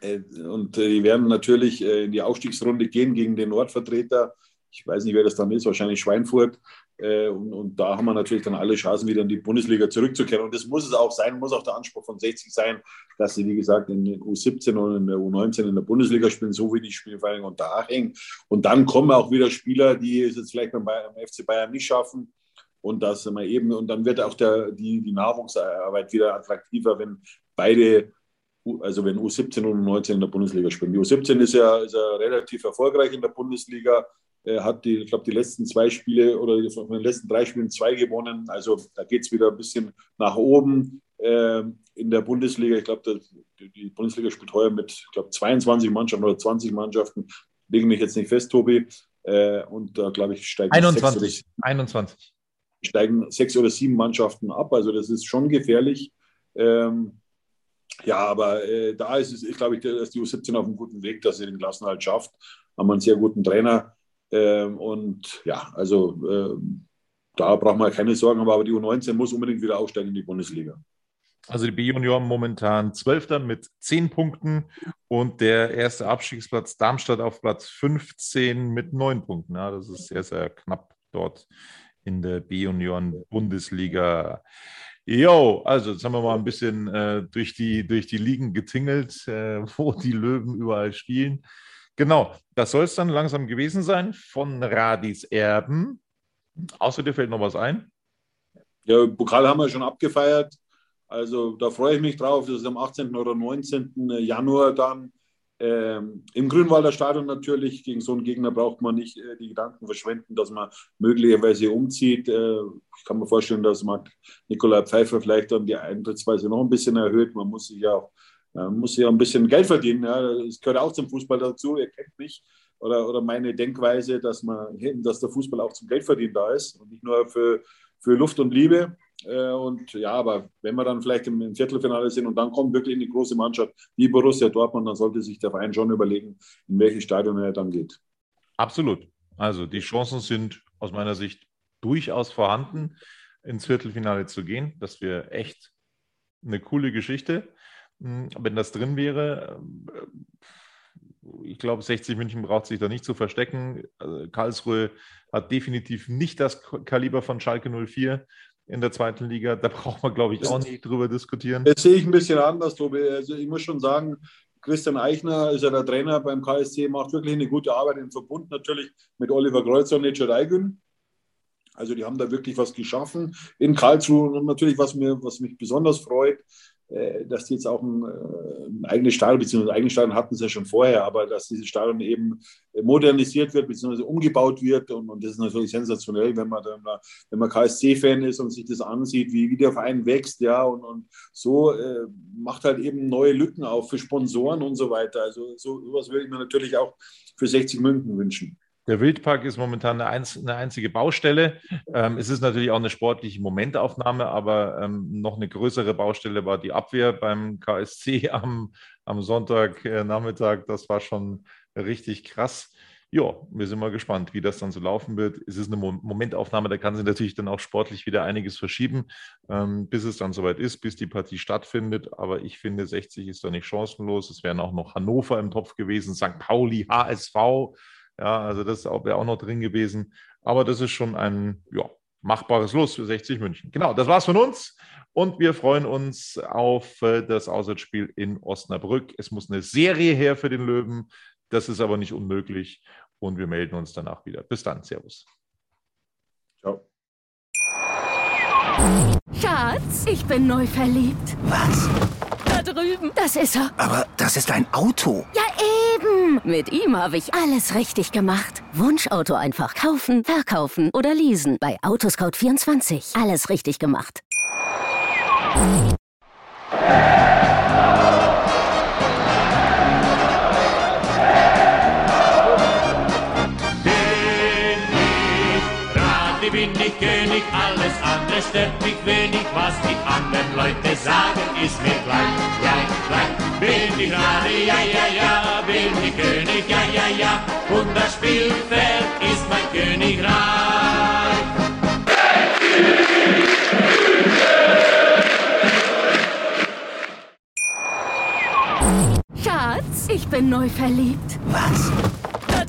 Äh, und äh, die werden natürlich äh, in die Aufstiegsrunde gehen gegen den Nordvertreter. Ich weiß nicht, wer das dann ist, wahrscheinlich Schweinfurt. Und, und, da haben wir natürlich dann alle Chancen, wieder in die Bundesliga zurückzukehren. Und das muss es auch sein, muss auch der Anspruch von 60 sein, dass sie, wie gesagt, in der U17 und in der U19 in der Bundesliga spielen, so wie die Spielvereinigung und da hängen. Und dann kommen auch wieder Spieler, die es jetzt vielleicht beim, beim FC Bayern nicht schaffen. Und das immer eben, und dann wird auch der, die, die Nachwuchsarbeit wieder attraktiver, wenn beide also wenn U17 und U19 in der Bundesliga spielen. Die U17 ist ja, ist ja relativ erfolgreich in der Bundesliga, hat die, ich glaube, die letzten zwei Spiele oder von den letzten drei Spielen zwei gewonnen. Also da geht es wieder ein bisschen nach oben äh, in der Bundesliga. Ich glaube, die Bundesliga spielt heuer mit, ich glaube, 22 Mannschaften oder 20 Mannschaften. Legen mich jetzt nicht fest, Tobi. Äh, und da, glaube ich, steigen 21. Sechs oder, 21. steigen sechs oder sieben Mannschaften ab. Also das ist schon gefährlich. Ähm, ja, aber äh, da ist es, ich glaube, ich, dass die U17 auf einem guten Weg, dass sie den Klassenhalt schafft. Haben einen sehr guten Trainer. Ähm, und ja, also ähm, da braucht man keine Sorgen, aber die U19 muss unbedingt wieder aufsteigen in die Bundesliga. Also die B-Junioren momentan Zwölfter mit zehn Punkten und der erste Abstiegsplatz Darmstadt auf Platz 15 mit neun Punkten. Ja, das ist sehr, sehr knapp dort in der B-Junioren-Bundesliga. Jo, also jetzt haben wir mal ein bisschen äh, durch, die, durch die Ligen getingelt, äh, wo die Löwen überall spielen. Genau, das soll es dann langsam gewesen sein von Radis Erben. Außer dir fällt noch was ein? Ja, Pokal haben wir schon abgefeiert. Also da freue ich mich drauf. Das ist am 18. oder 19. Januar dann. Ähm, Im Grünwalder Stadion natürlich, gegen so einen Gegner braucht man nicht äh, die Gedanken verschwenden, dass man möglicherweise umzieht. Äh, ich kann mir vorstellen, dass Marc Nikolai Pfeiffer vielleicht dann die Eintrittsweise noch ein bisschen erhöht. Man muss sich ja auch muss ja ein bisschen Geld verdienen. Ja. Das gehört auch zum Fußball dazu. Ihr kennt mich oder, oder meine Denkweise, dass, man, dass der Fußball auch zum Geldverdienen da ist und nicht nur für, für Luft und Liebe. Äh, und ja, aber wenn wir dann vielleicht im, Viertelfinale sind und dann kommt wirklich eine große Mannschaft wie Borussia Dortmund, dann sollte sich der Verein schon überlegen, in welches Stadion er dann geht. Absolut. Also die Chancen sind aus meiner Sicht durchaus vorhanden, ins Viertelfinale zu gehen. Das wäre echt eine coole Geschichte. Hm, wenn das drin wäre, äh, ich glaube, 60 München braucht sich da nicht zu verstecken. Also Karlsruhe hat definitiv nicht das Kaliber von Schalke 04 in der zweiten Liga. Da braucht man, glaube ich, auch nicht drüber diskutieren. Das sehe ich ein bisschen anders, Tobi. Also ich muss schon sagen, Christian Eichner ist ja der Trainer beim KSC, macht wirklich eine gute Arbeit im Verbund natürlich mit Oliver Kreuzer und Netscher Reigün. Also die haben da wirklich was geschaffen in Karlsruhe und natürlich, was, mir, was mich besonders freut, dass die jetzt auch ein, äh, ein eigenes Stadion, beziehungsweise ein eigenes Stadion hatten sie ja schon vorher, aber dass dieses Stadion eben modernisiert wird, beziehungsweise umgebaut wird. Und, und das ist natürlich sensationell, wenn man, dann, wenn man KSC-Fan ist und sich das ansieht, wie, wie der Verein wächst, ja, und, und so äh, macht halt eben neue Lücken auf für Sponsoren und so weiter. Also so, sowas würde ich mir natürlich auch für 60 München wünschen. Der Wildpark ist momentan eine, eine einzige Baustelle. Ähm, es ist natürlich auch eine sportliche Momentaufnahme, aber ähm, noch eine größere Baustelle war die Abwehr beim KSC am, am Sonntagnachmittag. Das war schon richtig krass. Ja, wir sind mal gespannt, wie das dann so laufen wird. Es ist eine Momentaufnahme, da kann sich natürlich dann auch sportlich wieder einiges verschieben, ähm, bis es dann soweit ist, bis die Partie stattfindet. Aber ich finde, 60 ist da nicht chancenlos. Es wären auch noch Hannover im Topf gewesen, St. Pauli, HSV. Ja, also das wäre auch noch drin gewesen. Aber das ist schon ein ja, machbares Los für 60 München. Genau, das war's von uns. Und wir freuen uns auf äh, das Auswärtsspiel in Osnabrück. Es muss eine Serie her für den Löwen. Das ist aber nicht unmöglich. Und wir melden uns danach wieder. Bis dann. Servus. Ciao. Schatz, ich bin neu verliebt. Was? Da drüben. Das ist er. Aber das ist ein Auto. Ja, eben. Mit ihm habe ich alles richtig gemacht. Wunschauto einfach kaufen, verkaufen oder leasen. Bei Autoscout24. Alles richtig gemacht. bin ich König, alles andere stört mich wenig, was die anderen Leute sagen, ist mir gleich, gleich, gleich. Bin ich gerade, ja, ja, ja, bin ich König, ja, ja, ja, und das Spielfeld ist mein Königreich. Schatz, ich bin neu verliebt. Was?